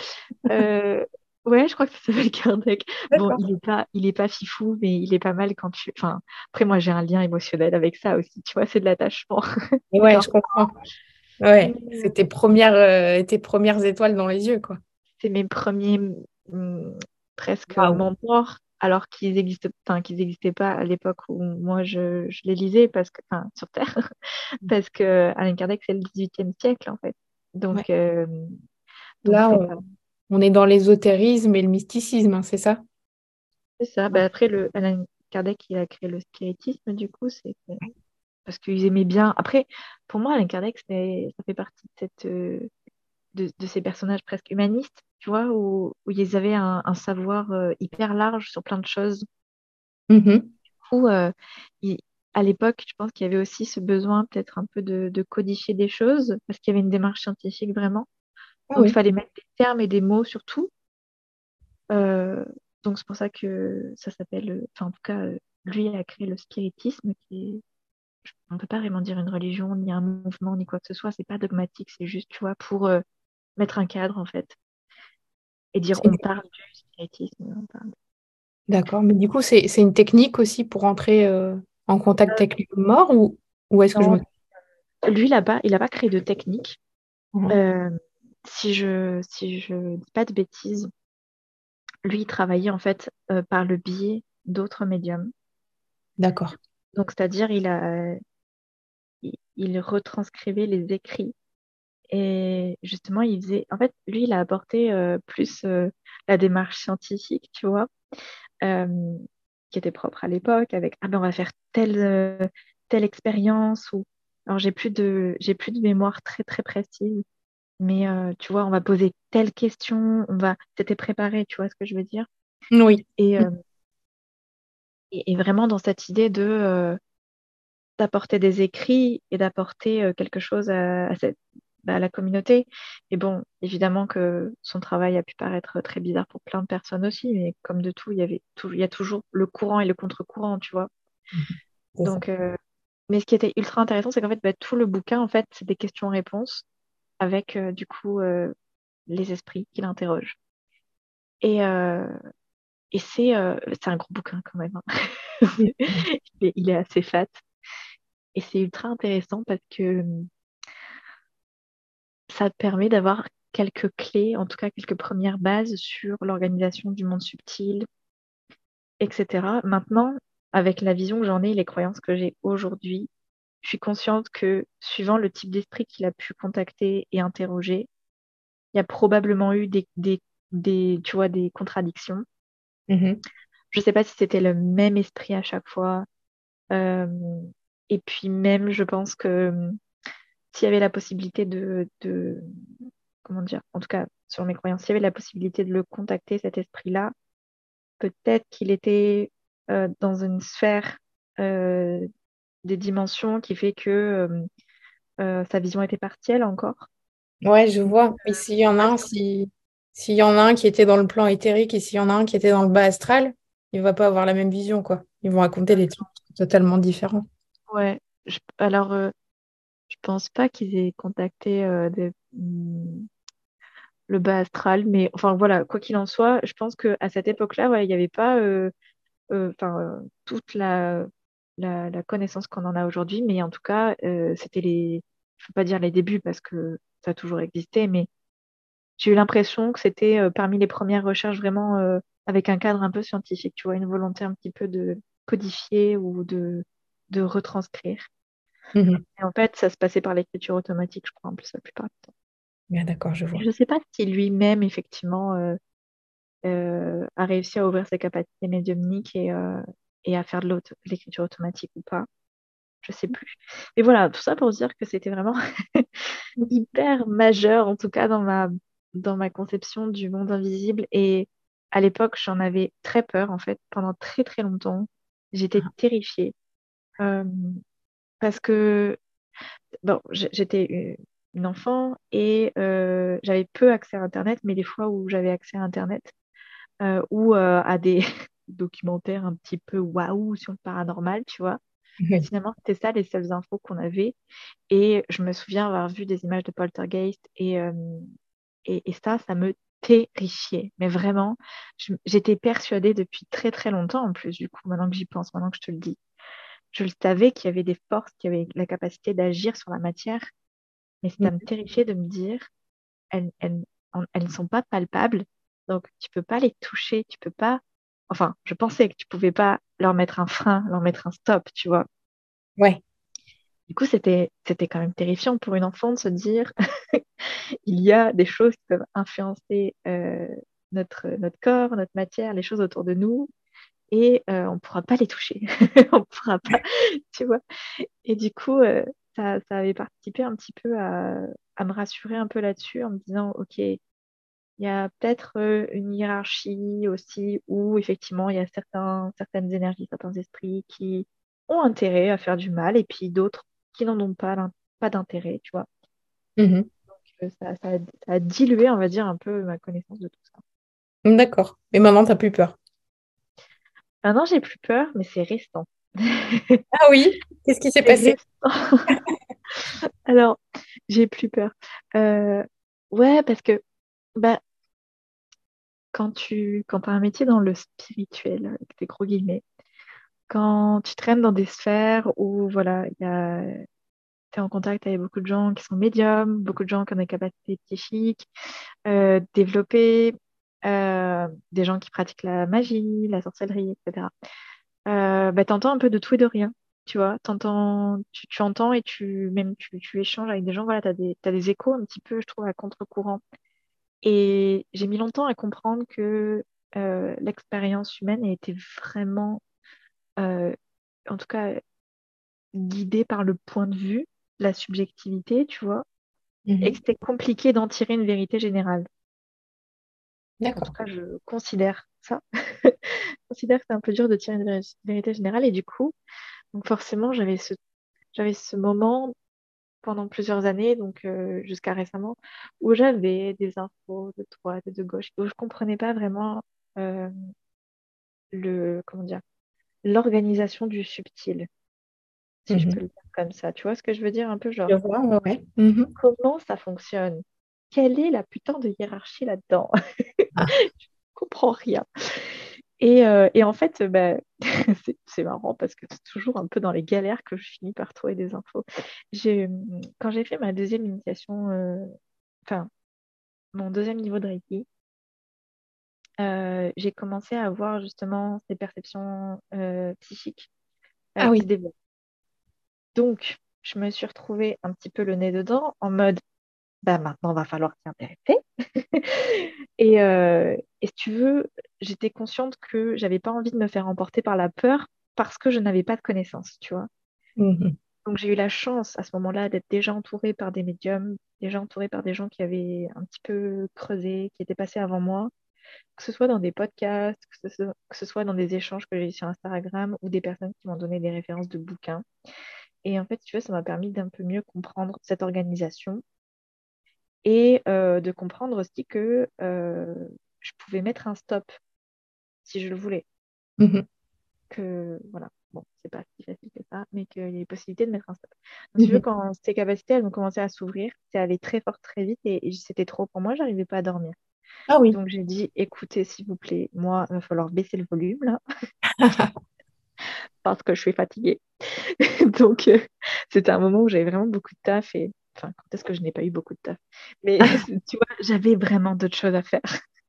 Euh, ouais, je crois que ça s'appelle Kardec. Bon, il est pas, il est pas fifou, mais il est pas mal quand tu. Enfin, après moi j'ai un lien émotionnel avec ça aussi. Tu vois, c'est de l'attachement. ouais, je comprends. Ouais, c'est tes premières, euh, tes premières étoiles dans les yeux, quoi. C'est mes premiers mm, presque wow. mentors alors qu'ils existent, qu'ils n'existaient pas à l'époque où moi je, les lisais parce que, sur Terre, parce que Alain Kardec c'est le 18e siècle en fait. Donc, euh, là, on, est dans l'ésotérisme et le mysticisme, hein, c'est ça? C'est ça. Bah, après, le, Alain Kardec il a créé le spiritisme du coup, c'est parce qu'ils aimaient bien. Après, pour moi, Alain Kardec ça fait partie de cette euh, de, ces personnages presque humanistes, tu vois, où, où ils avaient un, savoir euh, hyper large sur plein de choses. Ou euh, à l'époque, je pense qu'il y avait aussi ce besoin peut-être un peu de, codifier des choses, parce qu'il y avait une démarche scientifique vraiment. Ah donc il fallait mettre des termes et des mots sur tout. Euh, donc c'est pour ça que ça s'appelle, enfin en tout cas, lui a créé le spiritisme, qui est on ne peut pas vraiment dire une religion, ni un mouvement, ni quoi que ce soit. C'est pas dogmatique, c'est juste, tu vois, pour mettre un cadre en fait et dire on parle du spiritisme. D'accord, mais du coup, c'est une technique aussi pour entrer euh, en contact avec les morts ou, ou est-ce que je me. Lui, là-bas, il n'a pas créé de technique. Mmh. Euh, si je si je dis pas de bêtises, lui, il travaillait en fait euh, par le biais d'autres médiums. D'accord. Donc, c'est-à-dire, il a il retranscrivait les écrits et justement, il faisait. En fait, lui, il a apporté euh, plus euh, la démarche scientifique, tu vois, euh, qui était propre à l'époque, avec ah ben on va faire telle telle expérience ou Alors, j'ai plus de, j'ai plus de mémoire très, très précise. Mais tu vois, on va poser telle question, on va, c'était préparé, tu vois ce que je veux dire? Oui. Et, euh, et, vraiment dans cette idée de d'apporter des écrits et d'apporter quelque chose à, cette, bah, à la communauté. Et bon, évidemment que son travail a pu paraître très bizarre pour plein de personnes aussi, mais comme de tout, il y avait tout, il y a toujours le courant et le contre-courant, tu vois. Donc, mais ce qui était ultra intéressant, c'est qu'en fait, bah, tout le bouquin, en fait, c'est des questions-réponses avec euh, du coup euh, les esprits qui l'interrogent. Et, euh, et c'est un gros bouquin quand même. Hein. il, est, assez fat. Et c'est ultra intéressant parce que ça te permet d'avoir quelques clés, en tout cas quelques premières bases sur l'organisation du monde subtil, etc. Maintenant, avec la vision que j'en ai, les croyances que j'ai aujourd'hui, je suis consciente que suivant le type d'esprit qu'il a pu contacter et interroger, il y a probablement eu des, des, tu vois, des contradictions. Mm-hmm. Je ne sais pas si c'était le même esprit à chaque fois. Euh, et puis même, je pense que s'il y avait la possibilité de, de, comment dire, en tout cas sur mes croyances, s'il y avait la possibilité de le contacter, cet esprit-là, peut-être qu'il était euh, dans une sphère euh, des dimensions qui fait que euh, sa vision était partielle encore. Ouais, je vois. Mais s'il y en a un, s'il y en a un qui était dans le plan éthérique et s'il y en a un qui était dans le bas astral, il ne va pas avoir la même vision, quoi. Ils vont raconter des trucs totalement différents. Ouais. alors, euh, pense pas qu'ils aient contacté hmm, le bas astral, mais enfin voilà, quoi qu'il en soit, je pense qu'à cette époque-là, il n'y avait pas enfin toute la la, connaissance qu'on en a aujourd'hui, mais en tout cas, euh, c'était les, je ne veux pas dire les débuts parce que ça a toujours existé, mais j'ai eu l'impression que c'était euh, parmi les premières recherches vraiment euh, avec un cadre un peu scientifique, tu vois, une volonté un petit peu de codifier ou de, de retranscrire. Et en fait, ça se passait par l'écriture automatique, je crois, en plus, la plupart du temps. d'accord, je vois. Je ne sais pas si lui-même, effectivement, a réussi à ouvrir ses capacités médiumniques et, et à faire de l'écriture automatique ou pas. Je sais plus. Et voilà, tout ça pour dire que c'était vraiment hyper majeur, en tout cas dans ma, dans ma conception du monde invisible. Et à l'époque, j'en avais très peur, en fait, pendant très très longtemps. J'étais ah. terrifiée. Euh, parce que bon, j'étais une enfant et euh, j'avais peu accès à Internet, mais les fois où j'avais accès à Internet euh, ou à des documentaire un petit peu waouh sur le paranormal, tu vois. Finalement, c'était ça les seules infos qu'on avait. Et je me souviens avoir vu des images de poltergeist et, euh, et, ça, ça me terrifiait. Mais vraiment, j'étais persuadée depuis très très longtemps en plus, du coup, maintenant que j'y pense, maintenant que je te le dis. Je le savais qu'il y avait des forces qui avaient la capacité d'agir sur la matière, mais ça me terrifiait de me dire, elles, elles, elles ne sont pas palpables, donc tu peux pas les toucher, tu peux pas Enfin, je pensais que tu pouvais pas leur mettre un frein, leur mettre un stop, tu vois. Ouais. Du coup, c'était, c'était quand même terrifiant pour une enfant de se dire il y a des choses qui peuvent influencer euh, notre, notre corps, notre matière, les choses autour de nous, et euh, on ne pourra pas les toucher. on ne pourra pas, tu vois. Et du coup, euh, ça, ça, avait participé un petit peu à, à me rassurer un peu là-dessus en me disant, OK, il y a peut-être euh, une hiérarchie aussi où effectivement il y a certains, certaines énergies, certains esprits qui ont intérêt à faire du mal et puis d'autres qui n'en ont pas, pas d'intérêt, tu vois. Mmh Donc ça, ça, a, dilué, on va dire, un peu ma connaissance de tout ça. D'accord. Mais maintenant, tu n'as plus peur Maintenant, j'ai plus peur, mais c'est récent. ah oui Qu'est-ce qui s'est passé? Alors, j'ai plus peur. Euh, ouais, parce que bah, quand tu quand as un métier dans le spirituel, avec des gros guillemets, quand tu traînes dans des sphères où voilà, tu es en contact avec beaucoup de gens qui sont médiums, beaucoup de gens qui ont des capacités psychiques euh, développées, euh, des gens qui pratiquent la magie, la sorcellerie, etc. Euh, bah, tu entends un peu de tout et de rien. Tu vois, entends, tu, tu, entends et tu même tu, tu échanges avec des gens, voilà, tu as des, as des échos un petit peu, je trouve, à contre-courant. Et j'ai mis longtemps à comprendre que euh, l'expérience humaine été vraiment, euh, en tout cas, guidée par le point de vue la subjectivité, tu vois, et que mhm. c'était compliqué d'en tirer une vérité générale. D'accord. En tout cas, je considère ça. je considère que c'est un peu dur de tirer une vérité générale. Et du coup, donc forcément, j'avais ce, j'avais ce moment pendant plusieurs années, donc euh, jusqu'à récemment, où j'avais des infos de droite et de gauche, où je comprenais pas vraiment euh, le, comment dire, l'organisation du subtil, si je mhm. peux le dire comme ça. Tu vois ce que je veux dire un peu genre mhm. Comment ça fonctionne? Quelle est la putain de hiérarchie là-dedans? Je comprends rien. Et, euh, et, en fait, bah, c'est marrant parce que c'est toujours un peu dans les galères que je finis par trouver des infos. Quand j'ai fait ma deuxième initiation, euh, enfin, mon deuxième niveau de Reiki, euh, j'ai commencé à avoir justement ces perceptions euh, psychiques ah oui. Donc, je me suis retrouvée un petit peu le nez dedans en mode bah maintenant, va falloir s'y intéresser. et, euh, et, si tu veux, j'étais consciente que j'avais pas envie de me faire emporter par la peur parce que je n'avais pas de connaissances, tu vois. Mmh Donc, j'ai eu la chance à ce moment-là d'être déjà entourée par des médiums, déjà entourée par des gens qui avaient un petit peu creusé, qui étaient passés avant moi que ce soit dans des podcasts, que ce soit, dans des échanges que j'ai eu sur Instagram ou des personnes qui m'ont donné des références de bouquins. Et en fait, tu vois, ça m'a permis d'un peu mieux comprendre cette organisation et euh, de comprendre aussi que euh, je pouvais mettre un stop si je le voulais. Mm-hmm. Que voilà, bon, c'est pas si facile que ça, mais qu'il y a possibilité de mettre un stop. Donc, tu veux, quand ces capacités, elles ont commencé à s'ouvrir, c'est allé très fort, très vite et, et c'était trop pour moi, j'arrivais pas à dormir. Ah oui. Donc j'ai dit, écoutez, s'il vous plaît, moi, il va falloir baisser le volume là. parce que je suis fatiguée. Donc euh, c'était un moment où j'avais vraiment beaucoup de taf et enfin quand est-ce que je n'ai pas eu beaucoup de taf? Mais tu vois, j'avais vraiment d'autres choses à faire.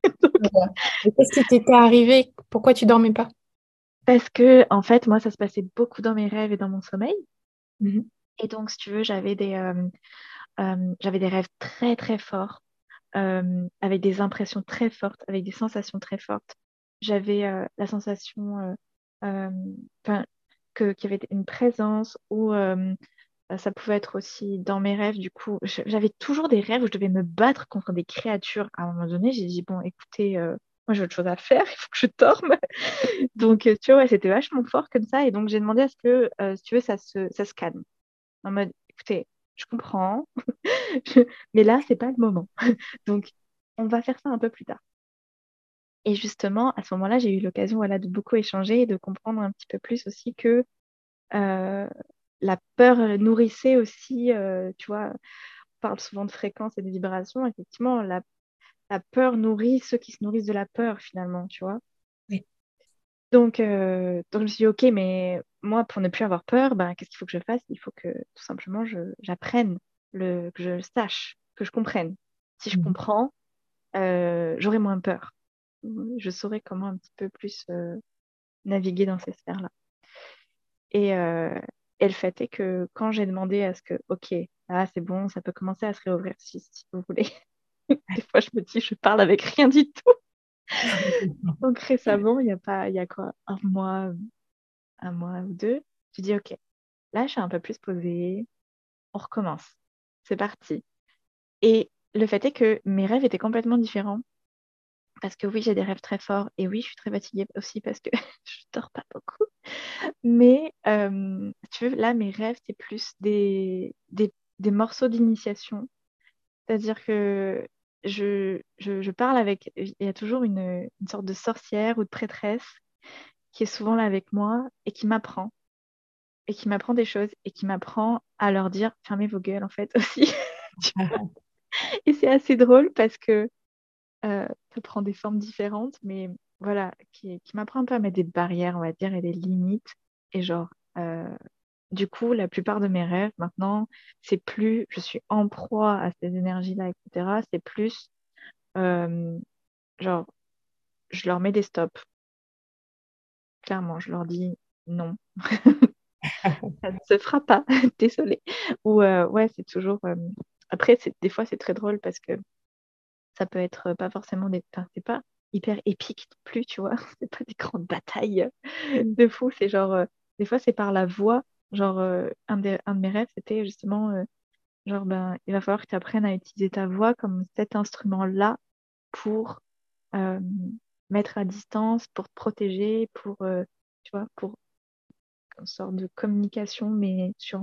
Qu'est-ce qui t'était arrivé? Pourquoi tu dormais pas? Parce que en fait, moi, ça se passait beaucoup dans mes rêves et dans mon sommeil. Mmh et donc, si tu veux, j'avais des, euh, euh, j'avais des rêves très très forts euh, avec des impressions très fortes, avec des sensations très fortes. J'avais la sensation qu'il y avait une présence ou ça pouvait être aussi dans mes rêves. Du coup, j'avais toujours des rêves où je devais me battre contre des créatures. À un moment donné, j'ai dit, bon, écoutez, moi j'ai autre chose à faire, il faut que je dorme. donc, tu vois, c'était vachement fort comme ça. Et donc, j'ai demandé à ce que, si tu veux, ça se, ça se calme. En mode, écoutez, je comprends, mais là, c'est pas le moment. Donc, on va faire ça un peu plus tard. Et justement, à ce moment-là, j'ai eu l'occasion voilà, de beaucoup échanger et de comprendre un petit peu plus aussi que euh, la peur nourrissait aussi, euh, tu vois, on parle souvent de fréquence et de vibration. Effectivement, la, la peur nourrit ceux qui se nourrissent de la peur, finalement, tu vois. Donc, euh, donc, je me suis dit, OK, mais moi, pour ne plus avoir peur, ben, qu'est-ce qu'il faut que je fasse? Il faut que tout simplement j'apprenne, que je sache, que je comprenne. Si je mmh. comprends, euh, j'aurai moins peur. Je saurai comment un petit peu plus naviguer dans ces sphères-là. Et, et, le fait est que quand j'ai demandé à ce que, OK, ah, c'est bon, ça peut commencer à se réouvrir si, si vous voulez. Des fois, je me dis, je parle avec rien du tout. Donc récemment, il y a pas, il y a quoi, un mois, un mois ou deux, tu dis ok, là je suis un peu plus posée, on recommence, c'est parti. Et le fait est que mes rêves étaient complètement différents. Parce que oui, j'ai des rêves très forts et oui, je suis très fatiguée aussi parce que je dors pas beaucoup. Mais euh, tu veux, là, mes rêves, c'est plus des, des, des morceaux d'initiation. C'est-à-dire que je, je, parle avec, il y a toujours une, une, sorte de sorcière ou de prêtresse qui est souvent là avec moi et qui m'apprend. Et qui m'apprend des choses et qui m'apprend à leur dire fermez vos gueules en fait aussi. et c'est assez drôle parce que euh, ça prend des formes différentes, mais voilà, qui, qui m'apprend un peu à mettre des barrières, on va dire, et des limites. Et genre, euh, du coup, la plupart de mes rêves maintenant, c'est plus je suis en proie à ces énergies-là, etc. C'est plus euh, genre, je leur mets des stops. Clairement, je leur dis non. ça ne se fera pas, désolé. Ou euh, ouais, c'est toujours. Euh, après, des fois, c'est très drôle parce que ça peut être pas forcément des. Enfin, c'est pas hyper épique non plus, tu vois. C'est pas des grandes batailles de fou. C'est genre, des fois, c'est par la voix Genre, un, de, un de mes rêves, c'était justement, genre, ben, il va falloir que tu apprennes à utiliser ta voix comme cet instrument-là pour mettre à distance, pour te protéger, pour, tu vois, pour une sorte de communication, mais sur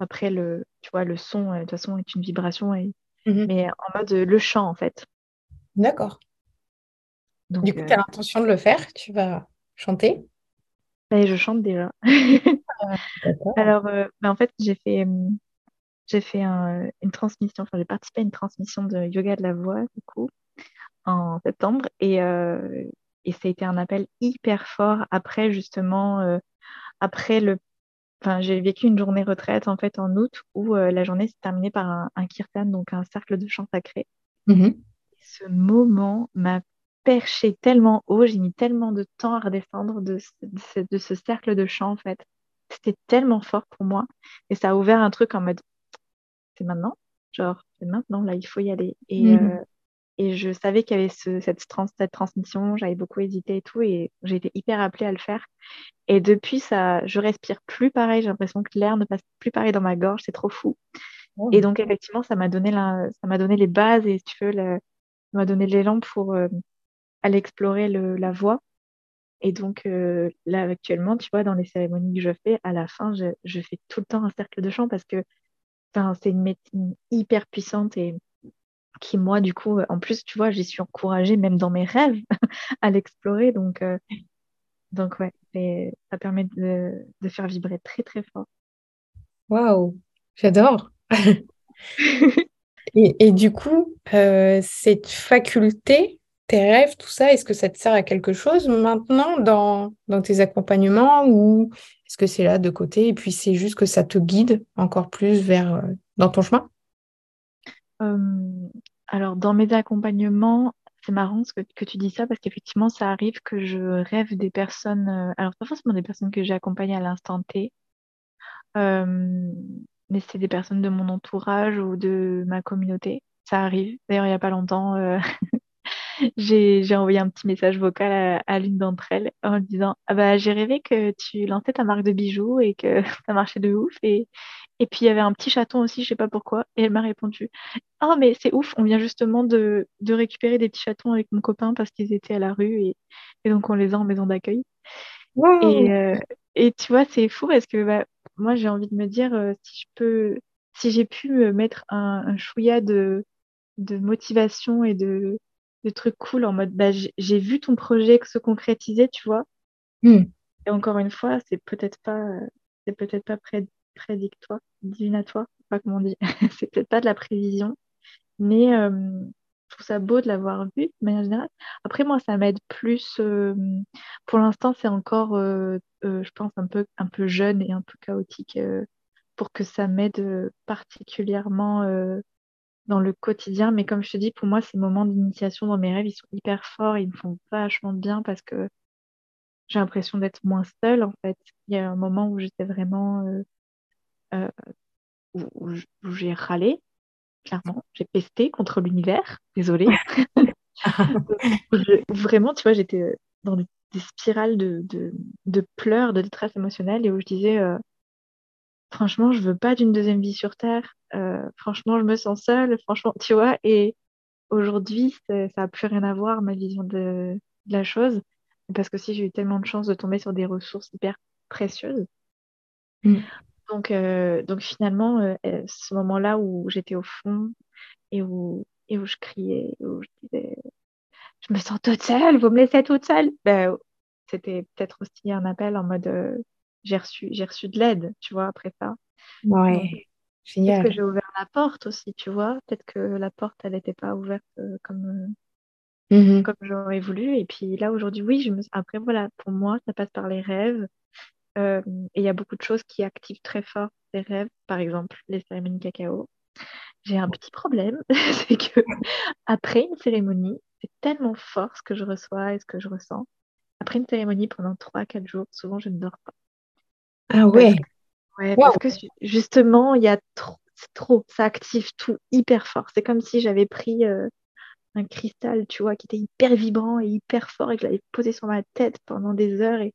après le, tu vois, le son, de toute façon, est une vibration, et, mhm. mais en mode le chant, en fait. D'accord. du coup, tu as l'intention de le faire Tu vas chanter? Ben, Je chante déjà. Alors, ben, en fait, j'ai fait, j'ai fait une transmission, enfin, j'ai participé à une transmission de yoga de la voix, du coup, en septembre. Et, euh, et ça a été un appel hyper fort après, justement, euh, après le. Enfin, j'ai vécu une journée retraite, en fait, en août, où euh, la journée s'est terminée par un, kirtan, donc un cercle de chant sacré. Mm-hmm. Ce moment m'a perché tellement haut, j'ai mis tellement de temps à redescendre de, de, ce cercle de chant, en fait. C'était tellement fort pour moi. Et ça a ouvert un truc en mode, c'est maintenant, genre, c'est maintenant, là, il faut y aller. Et, mm-hmm. Et je savais qu'il y avait cette, cette transmission, j'avais beaucoup hésité et tout, et j'ai été hyper appelée à le faire. Et depuis, ça, je respire plus pareil, j'ai l'impression que l'air ne passe plus pareil dans ma gorge, c'est trop fou. Oh. Et donc, effectivement, ça m'a donné, la, ça m'a donné les bases et, si tu veux, ça m'a donné l'élan pour euh, aller explorer le, la voix. Et donc, euh, là, actuellement, tu vois, dans les cérémonies que je fais, à la fin, je, je fais tout le temps un cercle de chant parce que c'est une médecine hyper puissante et qui, moi, du coup, en plus, tu vois, j'y suis encouragée, même dans mes rêves, à l'explorer. Donc, euh, donc ouais, ça permet de, faire vibrer très, très fort. Waouh, j'adore. et, du coup, euh, cette faculté, tes rêves, tout ça, est-ce que ça te sert à quelque chose maintenant dans, dans tes accompagnements ou est-ce que c'est là de côté et puis c'est juste que ça te guide encore plus vers euh, dans ton chemin? Alors, dans mes accompagnements, c'est marrant que, que tu dis ça parce qu'effectivement, ça arrive que je rêve des personnes, euh, alors pas forcément des personnes que j'ai accompagnées à l'instant T, euh, mais c'est des personnes de mon entourage ou de ma communauté. Ça arrive. D'ailleurs, il n'y a pas longtemps, euh, j'ai envoyé un petit message vocal à, l'une d'entre elles en disant ah bah, J'ai rêvé que tu lançais ta marque de bijoux et que ça marchait de ouf. Et, et puis il y avait un petit chaton aussi, je sais pas pourquoi. Et elle m'a répondu Oh, mais c'est ouf, on vient justement de, de, récupérer des petits chatons avec mon copain parce qu'ils étaient à la rue et, et, donc on les a en maison d'accueil. Et, euh, et, tu vois, c'est fou parce que bah, moi j'ai envie de me dire euh, si je peux, si j'ai pu me mettre un, un chouïa de, de motivation et de, de trucs cool en mode bah, j'ai vu ton projet se concrétiser, tu vois. Hmm. Et encore une fois, c'est peut-être pas, c'est peut-être pas pré prédictoire, divinatoire, pas comment on dit, c'est peut-être pas de la prévision, mais euh, je trouve ça beau de l'avoir vu de manière générale. Après, moi, ça m'aide plus. Euh, pour l'instant, c'est encore, euh, je pense, un peu, un peu jeune et un peu chaotique pour que ça m'aide particulièrement dans le quotidien. Mais comme je te dis, pour moi, ces moments d'initiation dans mes rêves, ils sont hyper forts, ils me font vachement bien parce que j'ai l'impression d'être moins seule, en fait. Il y a un moment où j'étais vraiment... euh, où, j'ai râlé, clairement. J'ai pesté contre l'univers, désolée. vraiment, tu vois, j'étais euh, dans des, spirales de, de, pleurs, de détresse émotionnelle et où je disais franchement, je veux pas d'une deuxième vie sur Terre. Euh, franchement, je me sens seule. Franchement, tu vois. Et aujourd'hui, ça n'a plus rien à voir, ma vision de, la chose. Parce que si j'ai eu tellement de chance de tomber sur des ressources hyper précieuses. Mm. Donc, euh, donc finalement, euh, ce moment-là où j'étais au fond et où, et où je criais, où je disais, je me sens toute seule, vous me laissez toute seule. Ben, c'était peut-être aussi un appel en mode j'ai reçu, j'ai reçu de l'aide, tu vois, après ça. Ouais, génial. Peut-être que j'ai ouvert la porte aussi, tu vois. Peut-être que la porte, elle n'était pas ouverte euh, comme, euh, mm-hmm. comme j'aurais voulu. Et puis là, aujourd'hui, oui, je me... après, voilà, pour moi, ça passe par les rêves. Et il y a beaucoup de choses qui activent très fort ces rêves. Par exemple, les cérémonies cacao. J'ai un petit problème, c'est que après une cérémonie, c'est tellement fort ce que je reçois et ce que je ressens. Après une cérémonie, pendant 3-4 jours, souvent, je ne dors pas. Ah ouais. ouais Parce que justement, il y a trop, trop, ça active tout hyper fort. C'est comme si j'avais pris euh, un cristal, tu vois, qui était hyper vibrant et hyper fort et que je l'avais posé sur ma tête pendant des heures et,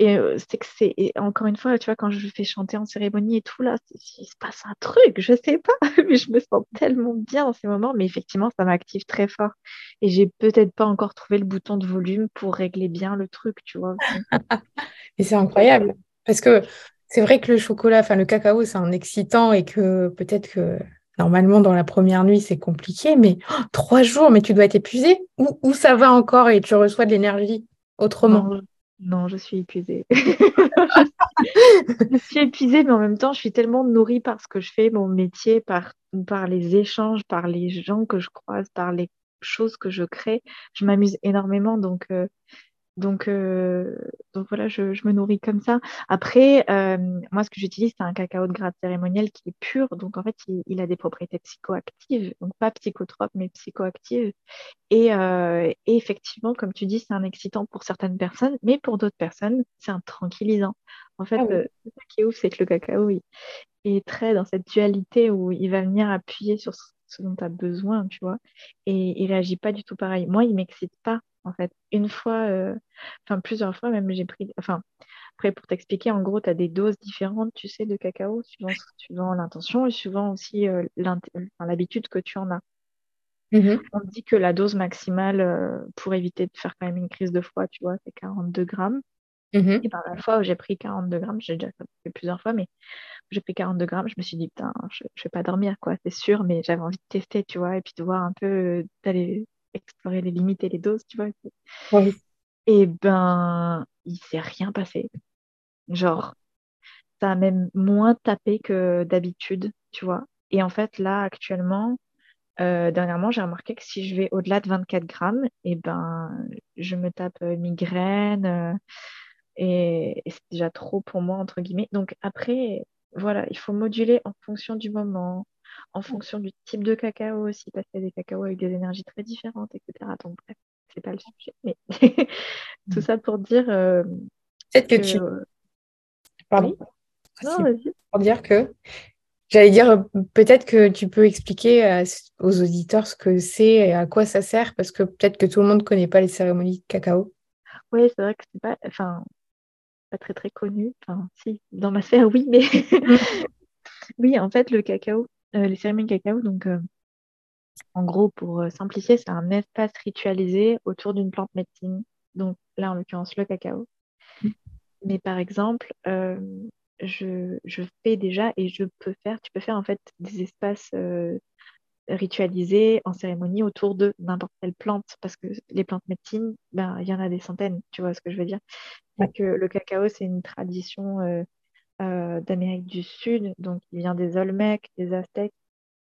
et euh, c'est que c'est encore une fois, tu vois, quand je fais chanter en cérémonie et tout, là, il se passe un truc, je sais pas, mais je me sens tellement bien dans ces moments, mais effectivement, ça m'active très fort. Et j'ai peut-être pas encore trouvé le bouton de volume pour régler bien le truc, tu vois. et c'est incroyable, parce que c'est vrai que le chocolat, enfin le cacao, c'est un excitant et que peut-être que normalement dans la première nuit, c'est compliqué, mais oh, trois jours, mais tu dois être épuisé ou, ou ça va encore et tu reçois de l'énergie autrement? Non, je suis épuisée. je suis épuisée, mais en même temps, je suis tellement nourrie par ce que je fais, mon métier, par, par les échanges, par les gens que je croise, par les choses que je crée. Je m'amuse énormément, donc euh, donc, euh, donc voilà, je, me nourris comme ça. Après, euh, moi, ce que j'utilise, c'est un cacao de grade cérémoniel qui est pur. Donc, en fait, il, a des propriétés psychoactives. Donc, pas psychotropes, mais psychoactives. Et, euh, et effectivement, comme tu dis, c'est un excitant pour certaines personnes, mais pour d'autres personnes, c'est un tranquillisant. En fait, ah ce qui est ouf, c'est que le cacao, il, est très dans cette dualité où il va venir appuyer sur ce dont tu as besoin, tu vois. Et il réagit pas du tout pareil. Moi, il m'excite pas en fait. Une fois, euh, enfin plusieurs fois même, j'ai pris, enfin, après pour t'expliquer, en gros, tu as des doses différentes, tu sais, de cacao, suivant, suivant l'intention et suivant aussi euh, l'habitude que tu en as. Mm-hmm. On dit que la dose maximale euh, pour éviter de faire quand même une crise de froid, tu vois, c'est 42 grammes. Mm-hmm. Et par la fois où j'ai pris 42 grammes, j'ai déjà fait plusieurs fois, mais j'ai pris 42 grammes, je me suis dit, putain, je, je vais pas dormir, quoi, c'est sûr, mais j'avais envie de tester, tu vois, et puis de voir un peu, d'aller explorer les limites et les doses, tu vois. Et ben, il s'est rien passé. Genre, ça a même moins tapé que d'habitude, tu vois. Et en fait, là, actuellement, euh, dernièrement, j'ai remarqué que si je vais au-delà de 24 grammes, et ben, je me tape euh, migraine euh, et, et c'est déjà trop pour moi, entre guillemets. Donc après, voilà, il faut moduler en fonction du moment, en fonction du type de cacao aussi, parce qu'il y a des cacaos avec des énergies très différentes, etc. Donc, bref, c'est pas le sujet. Mais tout mm. ça pour dire. Euh, Peut-être que, tu. Pardon. Non, vas-y. Pour dire que. J'allais dire, peut-être que tu peux expliquer aux auditeurs ce que c'est et à quoi ça sert, parce que peut-être que tout le monde ne connaît pas les cérémonies de cacao. Oui, c'est vrai que c'est pas, enfin, pas très très connu. Enfin, si, dans ma sphère, oui, mais mm. oui, en fait, le cacao, euh, les cérémonies cacao, donc euh, en gros, pour euh, simplifier, c'est un espace ritualisé autour d'une plante médecine. Donc là, en l'occurrence, le cacao. Mais par exemple, je, je, fais déjà et je peux faire, tu peux faire en fait des espaces ritualisés en cérémonie autour de n'importe quelle plante, parce que les plantes médecines, ben, il y en a des centaines, tu vois ce que je veux dire. que le cacao, c'est une tradition euh, d'Amérique du Sud, donc il vient des Olmecs, des Aztèques,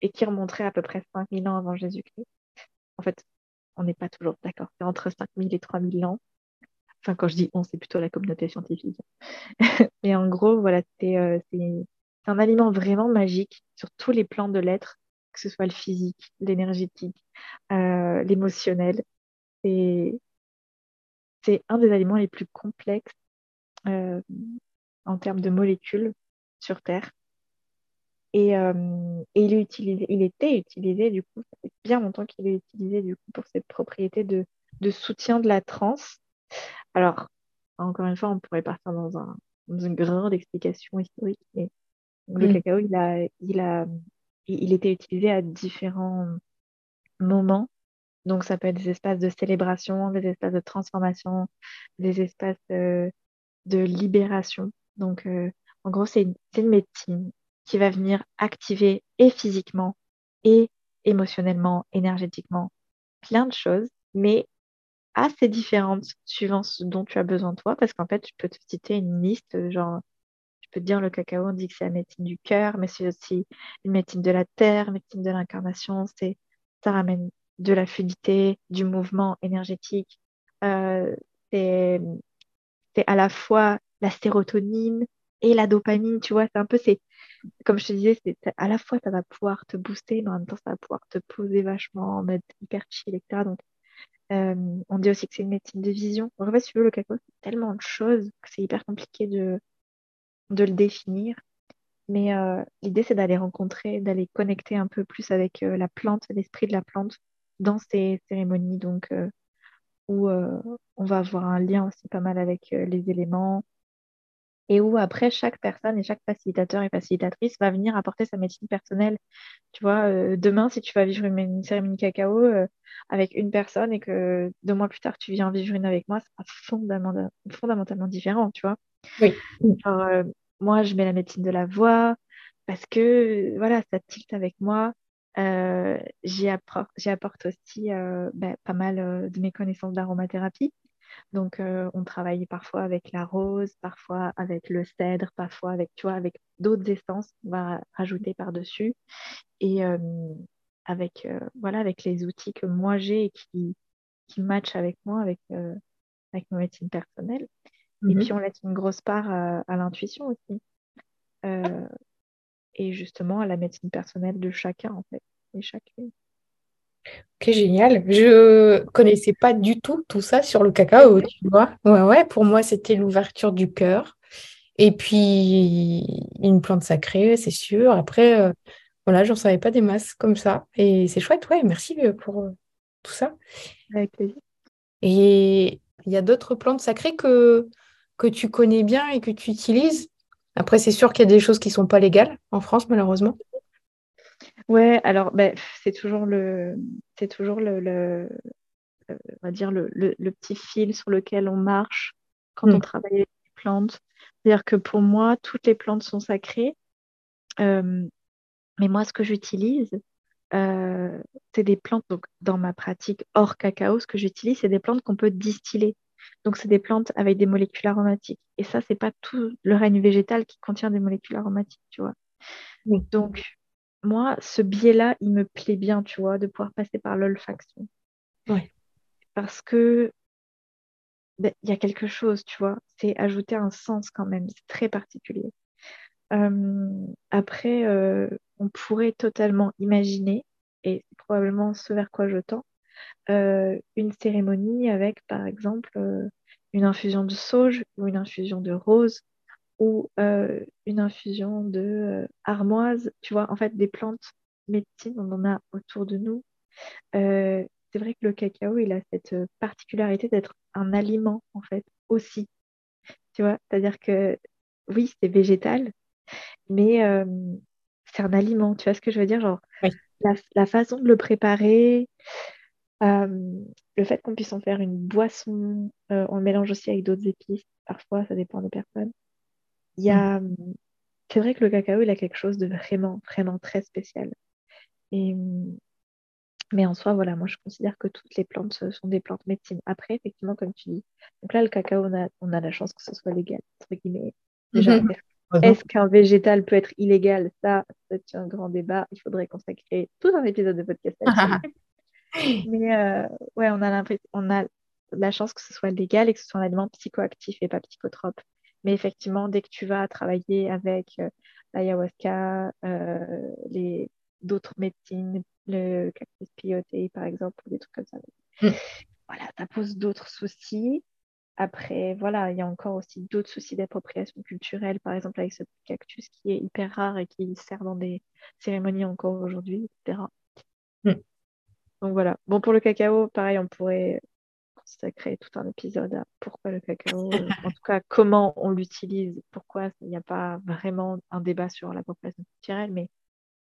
et qui remonterait à peu près 5000 ans avant Jésus-Christ. En fait, on n'est pas toujours d'accord, c'est entre 5000 et 3000 ans. Enfin, quand je dis on, c'est plutôt la communauté scientifique. Mais en gros, voilà, euh, c'est un aliment vraiment magique sur tous les plans de l'être, que ce soit le physique, l'énergétique, euh, l'émotionnel. C'est un des aliments les plus complexes en termes de molécules sur Terre. Et, euh, et il, est utilisé, il était utilisé, du coup, ça fait bien longtemps qu'il est utilisé du coup, pour cette propriété de, de soutien de la transe. Alors, encore une fois, on pourrait partir dans, un, dans une grande explication historique, mais le mm. cacao, il, a, il, a, il était utilisé à différents moments. Donc, ça peut être des espaces de célébration, des espaces de transformation, des espaces euh, de libération. Donc, euh, en gros, c'est une, médecine qui va venir activer et physiquement et émotionnellement, énergétiquement, plein de choses, mais assez différentes suivant ce dont tu as besoin toi, parce qu'en fait, je peux te citer une liste, genre, je peux te dire le cacao, on dit que c'est la médecine du cœur, mais c'est aussi une médecine de la terre, médecine de l'incarnation, c'est ça ramène de la fluidité, du mouvement énergétique, euh, c'est à la fois la sérotonine et la dopamine, tu vois, c'est un peu, c'est, comme je te disais, c'est à la fois ça va pouvoir te booster, mais en même temps ça va pouvoir te poser vachement en mode hyper chill, etc. Donc, euh, on dit aussi que c'est une médecine de vision. En fait, si tu veux, le cacao, c'est tellement de choses que c'est hyper compliqué de, de le définir. Mais euh, l'idée, c'est d'aller rencontrer, d'aller connecter un peu plus avec euh, la plante, l'esprit de la plante dans ces cérémonies. Donc, où on va avoir un lien aussi pas mal avec les éléments, et où après chaque personne et chaque facilitateur et facilitatrice va venir apporter sa médecine personnelle. Tu vois, euh, demain, si tu vas vivre une, cérémonie cacao euh, avec une personne et que deux mois plus tard tu viens vivre une avec moi, sera fondamentalement, fondamentalement différent, tu vois. Oui. Euh, moi, je mets la médecine de la voix parce que voilà, ça tilte avec moi. j'y apporte, aussi ben, pas mal de mes connaissances d'aromathérapie. Donc, euh, on travaille parfois avec la rose, parfois avec le cèdre, parfois avec, tu vois, avec d'autres essences qu'on va rajouter par-dessus. Et euh, avec, euh, voilà, avec les outils que moi j'ai et qui, qui matchent avec moi, avec, avec ma médecine personnelle. Et mhm. puis, on laisse une grosse part à, l'intuition aussi. et justement, à la médecine personnelle de chacun, en fait, et chacune. Ok, génial. Je connaissais pas du tout tout ça sur le cacao, tu vois. Ouais, ouais, pour moi, c'était l'ouverture du cœur. Et puis, une plante sacrée, c'est sûr. Après, euh, voilà, j'en savais pas des masses comme ça. Et c'est chouette, ouais, merci euh, pour euh, tout ça. Avec plaisir. Et il y a d'autres plantes sacrées que, que tu connais bien et que tu utilises? Après, c'est sûr qu'il y a des choses qui sont pas légales en France, malheureusement. Ouais, alors ben, c'est toujours le c'est toujours le, le, on va dire le, le, petit fil sur lequel on marche quand on hmm. travaille avec les plantes. C'est-à-dire que pour moi, toutes les plantes sont sacrées. Euh, mais moi, ce que j'utilise, euh, c'est des plantes, donc dans ma pratique hors cacao, ce que j'utilise, c'est des plantes qu'on peut distiller. Donc, c'est des plantes avec des molécules aromatiques. Et ça, c'est pas tout le règne végétal qui contient des molécules aromatiques, tu vois. Donc, moi, ce biais-là, il me plaît bien, tu vois, de pouvoir passer par l'olfaction. Ouais. Parce que ben, il y a quelque chose, tu vois, c'est ajouter un sens quand même, c'est très particulier. Euh, après, euh, on pourrait totalement imaginer, et c'est probablement ce vers quoi je tends, euh, une cérémonie avec, par exemple, une infusion de sauge ou une infusion de rose ou euh, une infusion de euh, armoise, tu vois, en fait, des plantes médecine, on en a autour de nous. Euh, c'est vrai que le cacao, il a cette particularité d'être un aliment, en fait, aussi. Tu vois, c'est-à-dire que oui, c'est végétal, mais c'est un aliment, tu vois ce que je veux dire Genre, la, façon de le préparer, le fait qu'on puisse en faire une boisson, on le mélange aussi avec d'autres épices, parfois, ça dépend des personnes. Il y mm. a... C'est vrai que le cacao, il a quelque chose de vraiment, vraiment très spécial. Et... Mais en soi, voilà, moi je considère que toutes les plantes sont des plantes médecine. Après, effectivement, comme tu dis, donc là, le cacao, on a, on a la chance que ce soit légal, entre guillemets. Déjà, mm-hmm. est-ce qu'un végétal peut être illégal? Ça, c'est un grand débat. Il faudrait consacrer tout un épisode de podcast Mais euh, ouais, on a, on a la chance que ce soit légal et que ce soit un aliment psychoactif et pas psychotrope. Mais effectivement, dès que tu vas travailler avec euh, l'ayahuasca, euh, les d'autres médecines, le cactus peyote par exemple, ou des trucs comme ça. Mm. Voilà, ça pose d'autres soucis. Après, voilà, il y a encore aussi d'autres soucis d'appropriation culturelle, par exemple avec ce cactus qui est hyper rare et qui sert dans des cérémonies encore aujourd'hui, etc. Mm. Donc voilà. Bon, pour le cacao, pareil, on pourrait consacrer tout un épisode à pourquoi le cacao, euh, en tout cas comment on l'utilise, pourquoi il n'y a pas vraiment un débat sur la population culturelle, mais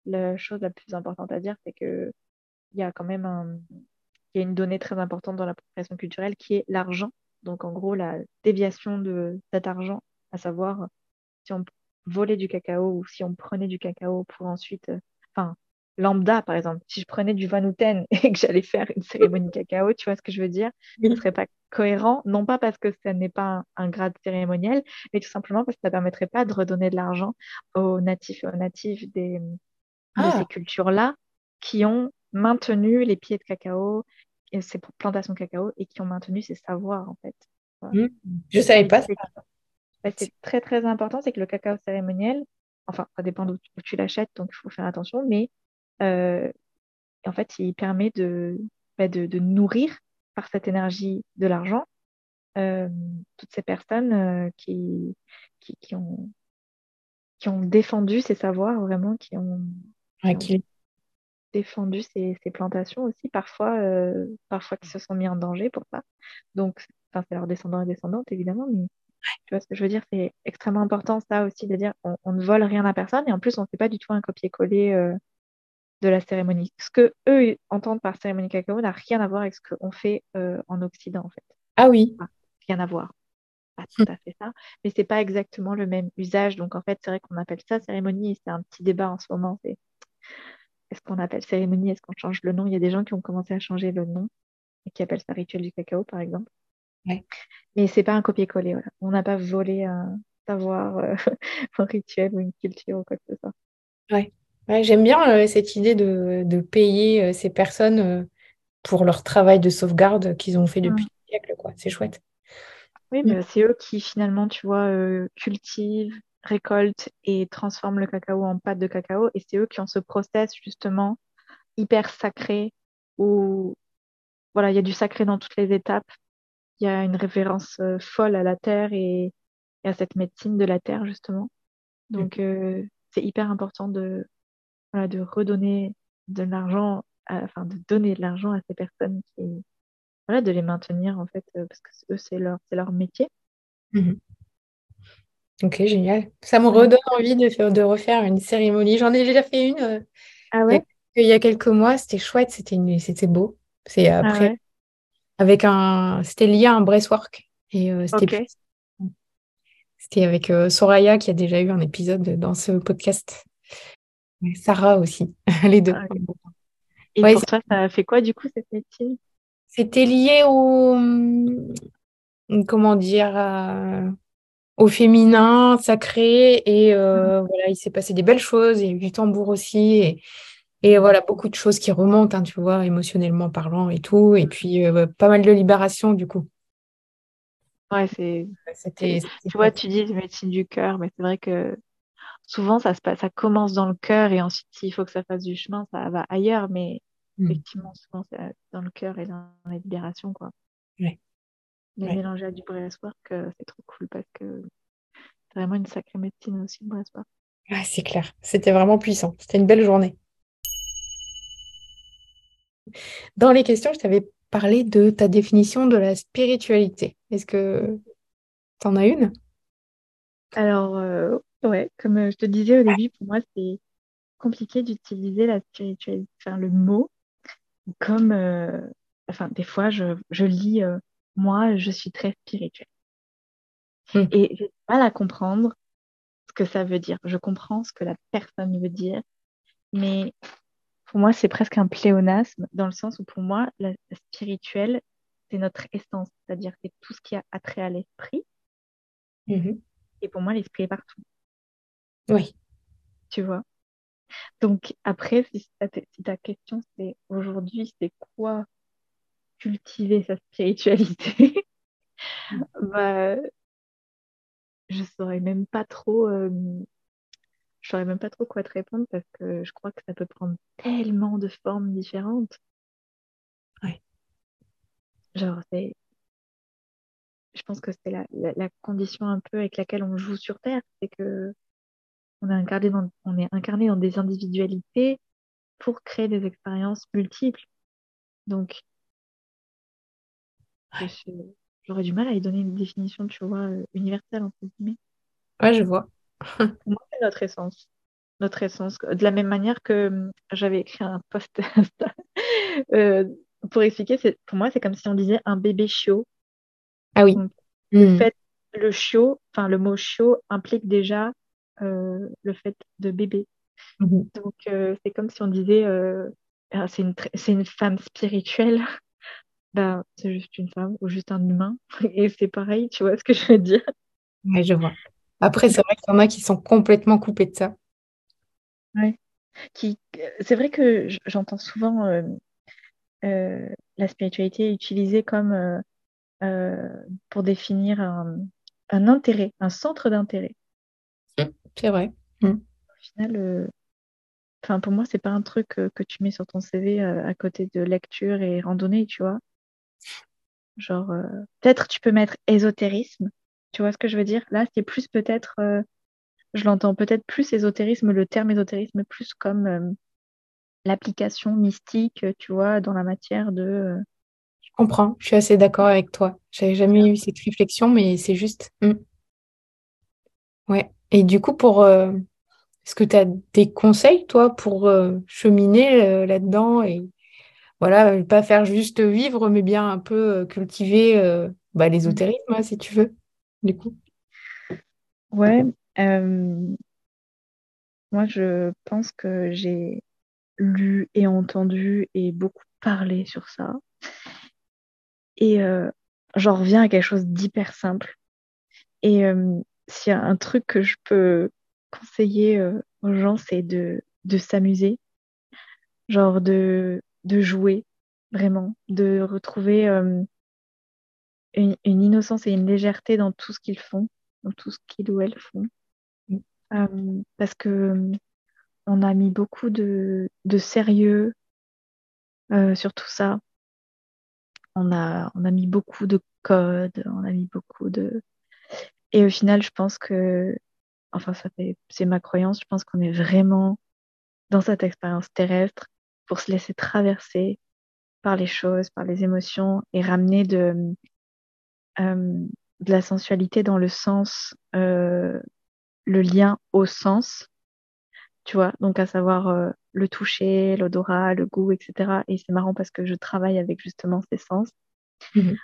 la chose la plus importante à dire, c'est que il y a quand même y a une donnée très importante dans la population culturelle qui est l'argent. Donc en gros la déviation de cet argent, à savoir si on volait du cacao ou si on prenait du cacao pour ensuite, lambda, par exemple, si je prenais du Vanouten et que j'allais faire une cérémonie cacao, tu vois ce que je veux dire? Ce ne serait pas cohérent, non pas parce que ce n'est pas un, grade cérémoniel, mais tout simplement parce que ça ne permettrait pas de redonner de l'argent aux natifs et aux natifs des, de ah. ces cultures-là qui ont maintenu les pieds de cacao, et ces plantations cacao, et qui ont maintenu ces savoirs, en fait. Mmh. Je ne savais pas ça. C'est très, très important, c'est que le cacao cérémoniel, enfin, ça dépend d'où tu l'achètes, donc il faut faire attention, mais en fait, il permet bah, de, de, nourrir par cette énergie de l'argent euh, toutes ces personnes euh, qui, qui, ont, qui ont défendu ces savoirs, vraiment, qui ont, défendu ces, plantations aussi, parfois, parfois qui se sont mis en danger pour ça. Donc, c'est leurs descendants et descendantes, évidemment, mais Tu vois ce que je veux dire C'est extrêmement important, ça aussi, de dire on, ne vole rien à personne et en plus, on ne fait pas du tout un copier-coller euh, de la cérémonie. Ce que eux entendent par cérémonie cacao n'a rien à voir avec ce qu'on fait euh, en Occident, en fait. Ah oui. rien à voir. Pas tout à fait ça. Mais c'est pas exactement le même usage. Donc, en fait, c'est vrai qu'on appelle ça cérémonie. C'est un petit débat en ce moment. C'est est-ce qu'on appelle cérémonie? Est-ce qu'on change le nom? Il y a des gens qui ont commencé à changer le nom et qui appellent ça rituel du cacao, par exemple. Ouais. Mais c'est pas un copier-coller. Voilà. On n'a pas volé un savoir, euh, un rituel ou une culture ou quoi que ce soit. Ouais. J'aime bien euh, cette idée de, payer euh, ces personnes pour leur travail de sauvegarde qu'ils ont fait depuis des siècles. C'est chouette. Oui, mm. c'est eux qui finalement, tu vois, cultivent, récoltent et transforment le cacao en pâte de cacao. Et c'est eux qui ont ce process justement hyper sacré où voilà, il y a du sacré dans toutes les étapes il y a une référence euh, folle à la terre et, à cette médecine de la terre, justement. Donc, euh, c'est hyper important de, de redonner de l'argent, enfin, de donner de l'argent à ces personnes qui, voilà, de les maintenir, en fait, euh, parce que eux, c'est leur, c'est leur métier. Mhm. Ok, génial. Ça me redonne envie de, faire, de refaire une cérémonie. J'en ai déjà fait une ah ouais? il y a quelques mois. C'était chouette, c'était, c'était beau. C'est ah après, avec un, c'était lié à un breastwork. Et euh, c'était, c'était avec euh, Soraya qui a déjà eu un épisode dans ce podcast. Sarah aussi, les deux. Ah, et pour toi, ça a fait quoi du coup cette métier C'était lié au, hum, comment dire, au féminin sacré et euh, mmh. voilà, il s'est passé des belles choses. Il y a eu du tambour aussi et et voilà, beaucoup de choses qui remontent, hein, tu vois, émotionnellement parlant et tout. Et puis, euh, pas mal de libération, du coup. Ouais, c'est. C'était. Tu vois, tu dis médecine du cœur, mais c'est vrai que souvent, ça, se passe, ça commence dans le cœur et ensuite, s'il faut que ça fasse du chemin, ça va ailleurs. Mais mmh. effectivement, souvent, c'est dans le cœur et dans la libération, quoi. Mais mélanger à du breathwork, euh, c'est trop cool parce que c'est vraiment une sacrée médecine aussi, le breathwork. Ouais, c'est clair. C'était vraiment puissant. C'était une belle journée. Dans les questions, je t'avais parlé de ta définition de la spiritualité. Est-ce que tu en as une? Alors, euh, ouais, comme euh, je te disais au début, pour moi, c'est compliqué d'utiliser la spiritualité, enfin, le mot, comme, euh, enfin, des fois, je, lis, moi, je suis très spirituelle. Hmm. Et j'ai pas mal à comprendre ce que ça veut dire. Je comprends ce que la personne veut dire, mais pour moi, c'est presque un pléonasme, dans le sens où pour moi, la, spirituelle, c'est notre essence, c'est-à-dire c'est tout ce qui a attrait à l'esprit. Mm-hmm. Et pour moi, l'esprit est partout. Oui. Tu vois? Donc après, si ta, question c'est aujourd'hui, c'est quoi cultiver sa spiritualité? Bah, je saurais même pas trop euh, je saurais même pas trop quoi te répondre parce que je crois que ça peut prendre tellement de formes différentes. Ouais. Genre, c'est. Je pense que c'est la, la, condition un peu avec laquelle on joue sur Terre, c'est que on est incarné dans, on est incarné dans des individualités pour créer des expériences multiples. Donc, j'aurais du mal à y donner une définition, tu vois, euh, universelle, entre guillemets. Ouais, je vois. Pour moi, c'est notre essence. Notre essence. De la même manière que hum, j'avais écrit un post euh, pour expliquer, pour moi, c'est comme si on disait un bébé chiot. Ah oui. Le hmm. fait, le chiot, enfin, le mot chiot implique déjà euh, le fait de bébé. Mhm. Donc, euh, c'est comme si on disait ah, c'est une, une femme spirituelle. Ben, c'est juste une femme ou juste un humain. Et c'est pareil, tu vois ce que je veux dire? Oui, je vois. Après, c'est vrai qu'il y en a qui sont complètement coupés de ça. Oui. Qui, c'est vrai que j'entends souvent euh, euh, la spiritualité utilisée comme euh, pour définir un, intérêt, un centre d'intérêt. C'est vrai. Mm. Au final, enfin, pour moi, c'est pas un truc que tu mets sur ton CV à côté de lecture et randonnée, tu vois. Genre, peut-être tu peux mettre ésotérisme, tu vois ce que je veux dire? Là, c'est plus peut-être, euh, je l'entends peut-être plus ésotérisme, le terme ésotérisme plus comme euh, l'application mystique, tu vois, dans la matière de. Euh, je comprends, je suis assez d'accord avec toi. J'avais jamais eu cette réflexion, mais c'est juste. Hmm. Ouais. Et du coup, pour est-ce que tu as des conseils, toi, pour cheminer là-dedans et voilà, pas faire juste vivre, mais bien un peu cultiver bah, l'ésotérisme, hein, si tu veux, du coup? Ouais. Moi, je pense que j'ai lu et entendu et beaucoup parlé sur ça. Et j'en reviens à quelque chose d'hyper simple. Et s'il y a un truc que je peux conseiller aux gens, c'est de, de s'amuser, genre de, de jouer, vraiment, de retrouver une, une, innocence et une légèreté dans tout ce qu'ils font, dans tout ce qu'ils ou elles font. Mm. parce que on a mis beaucoup de, de sérieux sur tout ça on a, on a mis beaucoup de codes, on a mis beaucoup de. Et au final, je pense que, enfin, ça fait, c'est ma croyance, je pense qu'on est vraiment dans cette expérience terrestre pour se laisser traverser par les choses, par les émotions et ramener de, euh, de la sensualité dans le sens, euh, le lien au sens, tu vois, donc à savoir euh, le toucher, l'odorat, le goût, etc. Et c'est marrant parce que je travaille avec justement ces sens. Mhm.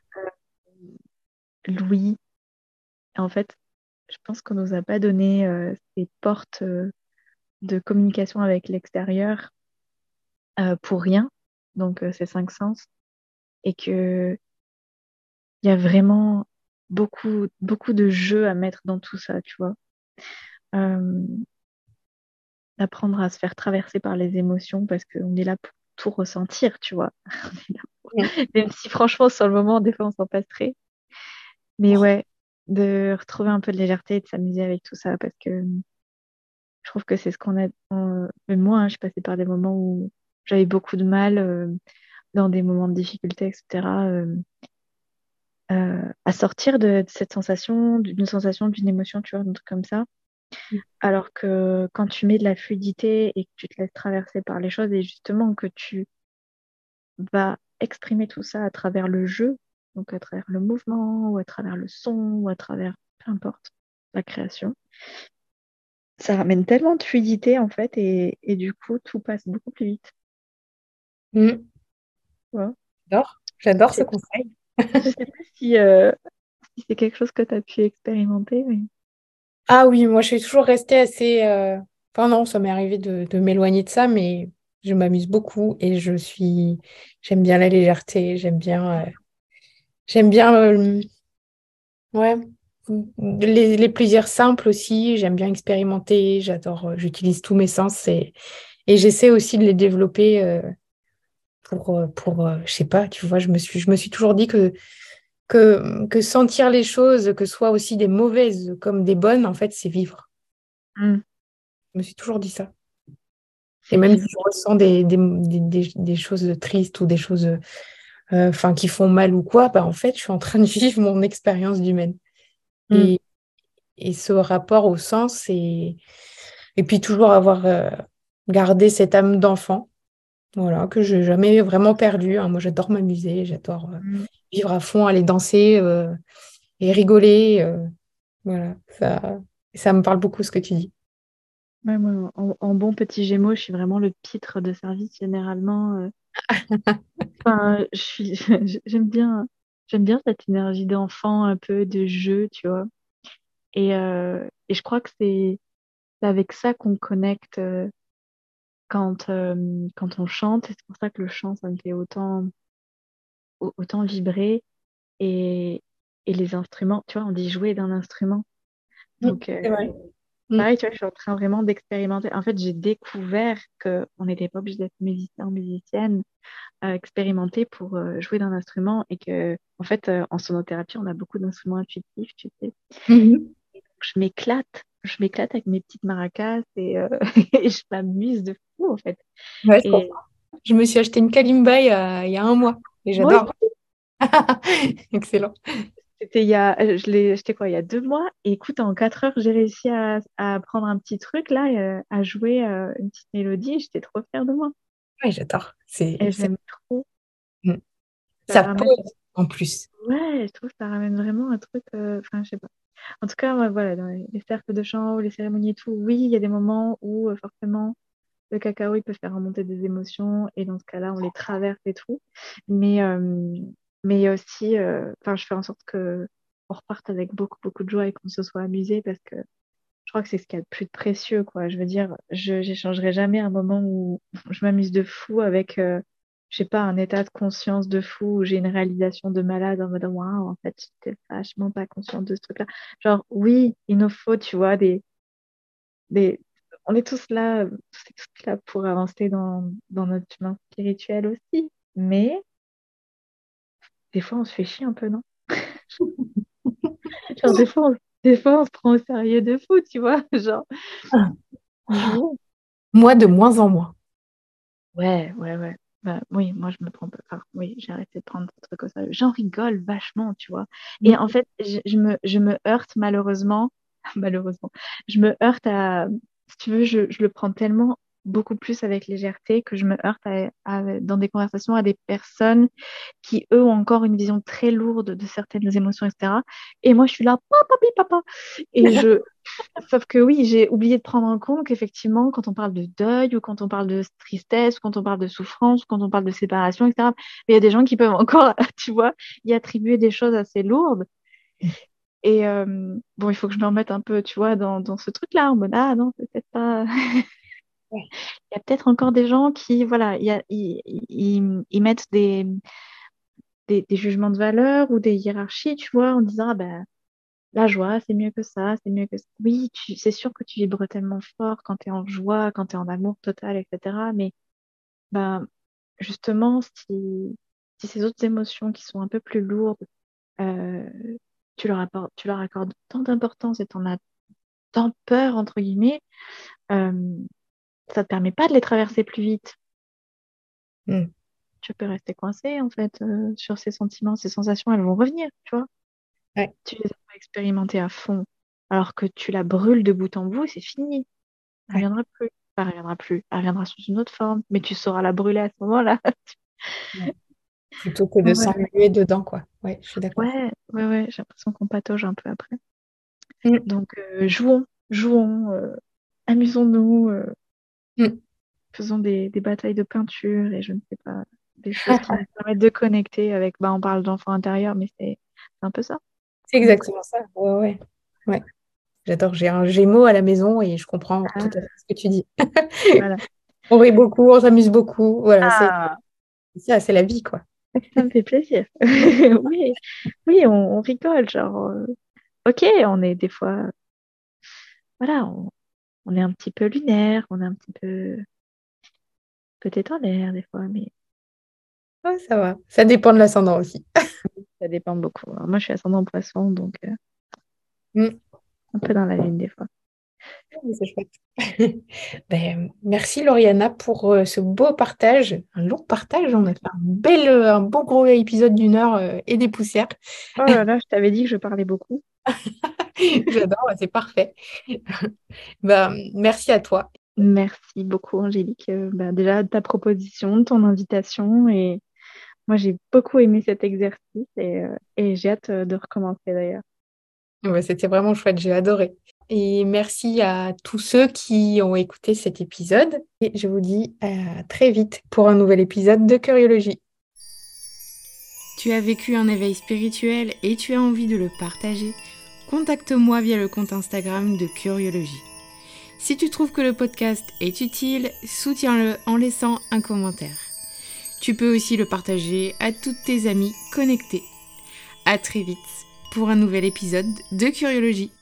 Euh, En fait, je pense qu'on nous a pas donné euh, ces portes de communication avec l'extérieur pour rien, donc ces cinq sens, et que il y a vraiment beaucoup, beaucoup de jeux à mettre dans tout ça, tu vois. D'apprendre à se faire traverser par les émotions parce qu'on est là pour tout ressentir, tu vois. Même si franchement, sur le moment, des fois, on s'en passerait. Mais ouais, de retrouver un peu de légèreté et de s'amuser avec tout ça parce que je trouve que c'est ce qu'on a. Même moi, hein, je passais par des moments où j'avais beaucoup de mal euh, dans des moments de difficulté, etc. Euh, euh, à sortir de, de cette sensation, d'une sensation, d'une émotion, tu vois, un truc comme ça. Alors que quand tu mets de la fluidité et que tu te laisses traverser par les choses et justement que tu vas exprimer tout ça à travers le jeu, donc à travers le mouvement ou à travers le son ou à travers, peu importe, la création, ça ramène tellement de fluidité en fait et, du coup tout passe beaucoup plus vite. Mmh. J'adore, j'adore ce conseil. Je sais pas si, euh, si c'est quelque chose que tu as pu expérimenter. Mais... Ah oui, moi je suis toujours restée assez. Euh, enfin non, ça m'est arrivé de, m'éloigner de ça, mais je m'amuse beaucoup et je suis. J'aime bien la légèreté, j'aime bien. Euh, j'aime bien. Euh, ouais. Les, plaisirs simples aussi, j'aime bien expérimenter, j'adore, j'utilise tous mes sens et, et j'essaie aussi de les développer pour, pour je sais pas, tu vois, je me suis, je me suis toujours dit que que, sentir les choses, que ce soit aussi des mauvaises comme des bonnes, en fait, c'est vivre. Mm. Je me suis toujours dit ça. Et même si je ressens des, des, choses tristes ou des choses euh, enfin qui font mal ou quoi, bah, en fait, je suis en train de vivre mon expérience d'humaine. Mm. Et, et, ce rapport au sens, et, et puis toujours avoir euh, gardé cette âme d'enfant, voilà, que je n'ai jamais vraiment perdu. Hein. Moi, j'adore m'amuser, j'adore euh, mm vivre à fond, aller danser et rigoler. Voilà, ça, ça me parle beaucoup ce que tu dis. en, bon petit gémeaux, je suis vraiment le pitre de service généralement. Euh. enfin, je suis, j'aime bien, j'aime bien cette énergie d'enfant, un peu de jeu, tu vois. Et, et je crois que c'est avec ça qu'on connecte quand, quand on chante. C'est pour ça que le chant, ça me fait autant, autant vibrer et, et les instruments, tu vois, on dit jouer d'un instrument. Donc, euh, mm. Pareil, tu vois, je suis en train vraiment d'expérimenter. En fait, j'ai découvert qu'on n'était pas obligé d'être musicien ou musicienne, euh, expérimenter pour euh, jouer d'un instrument et que, en fait, en sonothérapie, on a beaucoup d'instruments intuitifs, tu sais. Mm-hmm. je m'éclate, je m'éclate avec mes petites maracas et, et je m'amuse de fou, en fait. je, me suis acheté une kalimba il y a un mois j'adore. Excellent. C'était il y a, euh, je l'ai acheté quoi, il y a deux mois. Et écoute, en quatre heures, j'ai réussi à, à, prendre un petit truc là, euh, à jouer euh, une petite mélodie. J'étais trop fière de moi. Oui, j'adore. C'est, et j'aime trop. Mm. Ça, pose en plus. Ouais, je trouve que ça ramène vraiment un truc. Enfin, je sais pas. en tout cas, voilà, dans les, cercles de chant ou les cérémonies et tout, oui, il y a des moments où forcément le cacao, il peut faire remonter des émotions et dans ce cas-là, on les traverse et tout. Mais, mais aussi, enfin, je fais en sorte que on reparte avec beaucoup, beaucoup de joie et qu'on se soit amusé parce que je crois que c'est ce qu'il y a de plus précieux, quoi. Je veux dire, je n'échangerai jamais un moment où je m'amuse de fou avec, euh, je sais pas, un état de conscience de fou, où j'ai une réalisation de malade en mode, waouh, en fait, j'étais vachement pas consciente de ce truc-là. Genre, oui, il nous faut, tu vois, des, des, on est tous là, tous là pour avancer dans, dans notre chemin spirituel aussi, mais des fois, on se fait chier un peu, non? Genre, des fois, on des fois, on se prend au sérieux de fou, tu vois. Genre. Ah. Moi, de moins en moins. Ouais, ouais, ouais. Bah, oui, moi, je me prends pas. Enfin, oui, j'ai arrêté de prendre ce truc au sérieux. J'en rigole vachement, tu vois. Et en fait, je, me, je me heurte malheureusement. malheureusement. Je me heurte à. Si tu veux, je, je le prends tellement beaucoup plus avec légèreté que je me heurte dans des conversations à des personnes qui, eux, ont encore une vision très lourde de certaines émotions, etc. Et moi, je suis là, papa, papa. Et je. Sauf que oui, j'ai oublié de prendre en compte qu'effectivement, quand on parle de deuil ou quand on parle de tristesse, ou quand on parle de souffrance, ou quand on parle de séparation, etc., il y a des gens qui peuvent encore, tu vois, y attribuer des choses assez lourdes. Et euh, bon, il faut que je me remette un peu, tu vois, dans, dans ce truc-là, en mode, ah non, peut-être pas. Il y a peut-être encore des gens qui, voilà, ils, mettent des, des, jugements de valeur ou des hiérarchies, tu vois, en disant, ah ben, la joie, c'est mieux que ça, c'est mieux que ça. Oui, c'est sûr que tu vibres tellement fort quand tu es en joie, quand tu es en amour total, etc. Mais ben, justement, si, si ces autres émotions qui sont un peu plus lourdes, euh, tu, leur apportes, tu leur accordes tant d'importance et tu en as tant peur, entre guillemets, euh, ça te permet pas de les traverser plus vite. Hmm. Tu peux rester coincé, en fait, euh, sur ces sentiments, ces sensations, elles vont revenir, tu vois. Tu les as expérimentées à fond, alors que tu la brûles de bout en bout, c'est fini. Elle ne reviendra plus. Elle ne reviendra plus. Elle reviendra sous une autre forme, mais tu sauras la brûler à ce moment-là. Plutôt que de s'ennuyer dedans, quoi. Ouais, je suis d'accord. Ouais, ouais, ouais. J'ai l'impression qu'on patauge un peu après. Hmm. Donc, euh, jouons, jouons, euh, amusons-nous, Mm. Faisons des, batailles de peinture et je ne sais pas, des choses qui nous permettent de connecter avec, bah, on parle d'enfant intérieur, mais c'est un peu ça. C'est exactement ça. Ouais, ouais. ouais. J'adore. J'ai un Gémeaux à la maison et je comprends ah. tout à fait ce que tu dis. on rit beaucoup, on s'amuse beaucoup. Voilà, ah. c'est ça, c'est la vie, quoi. Ça me fait plaisir. oui, oui on, rigole. Genre, euh, ok, on est des fois. Voilà, on, on est un petit peu lunaire, on est un petit peu peut-être en l'air des fois, mais. ça va. Ça dépend de l'ascendant aussi. ça dépend beaucoup. moi, je suis ascendant poisson, donc euh, mm. un peu dans la lune des fois. C'est chouette. ben, merci Lauriana pour euh, ce beau partage, un long partage. On a fait un bel, euh, un bon gros épisode d'une heure et des poussières. Oh là là, je t'avais dit que je parlais beaucoup. J'adore, c'est parfait. bah, merci à toi. Merci beaucoup, Angélique. Euh, bah, déjà, de ta proposition, de ton invitation. Et moi, j'ai beaucoup aimé cet exercice et, euh, et j'ai hâte euh, de recommencer d'ailleurs. C'était vraiment chouette, j'ai adoré. Et merci à tous ceux qui ont écouté cet épisode. Et je vous dis à très vite pour un nouvel épisode de Curiologie. Tu as vécu un éveil spirituel et tu as envie de le partager contacte-moi via le compte Instagram de Curiologie. Si tu trouves que le podcast est utile, soutiens-le en laissant un commentaire. Tu peux aussi le partager à toutes tes amies connectées. À très vite pour un nouvel épisode de Curiologie.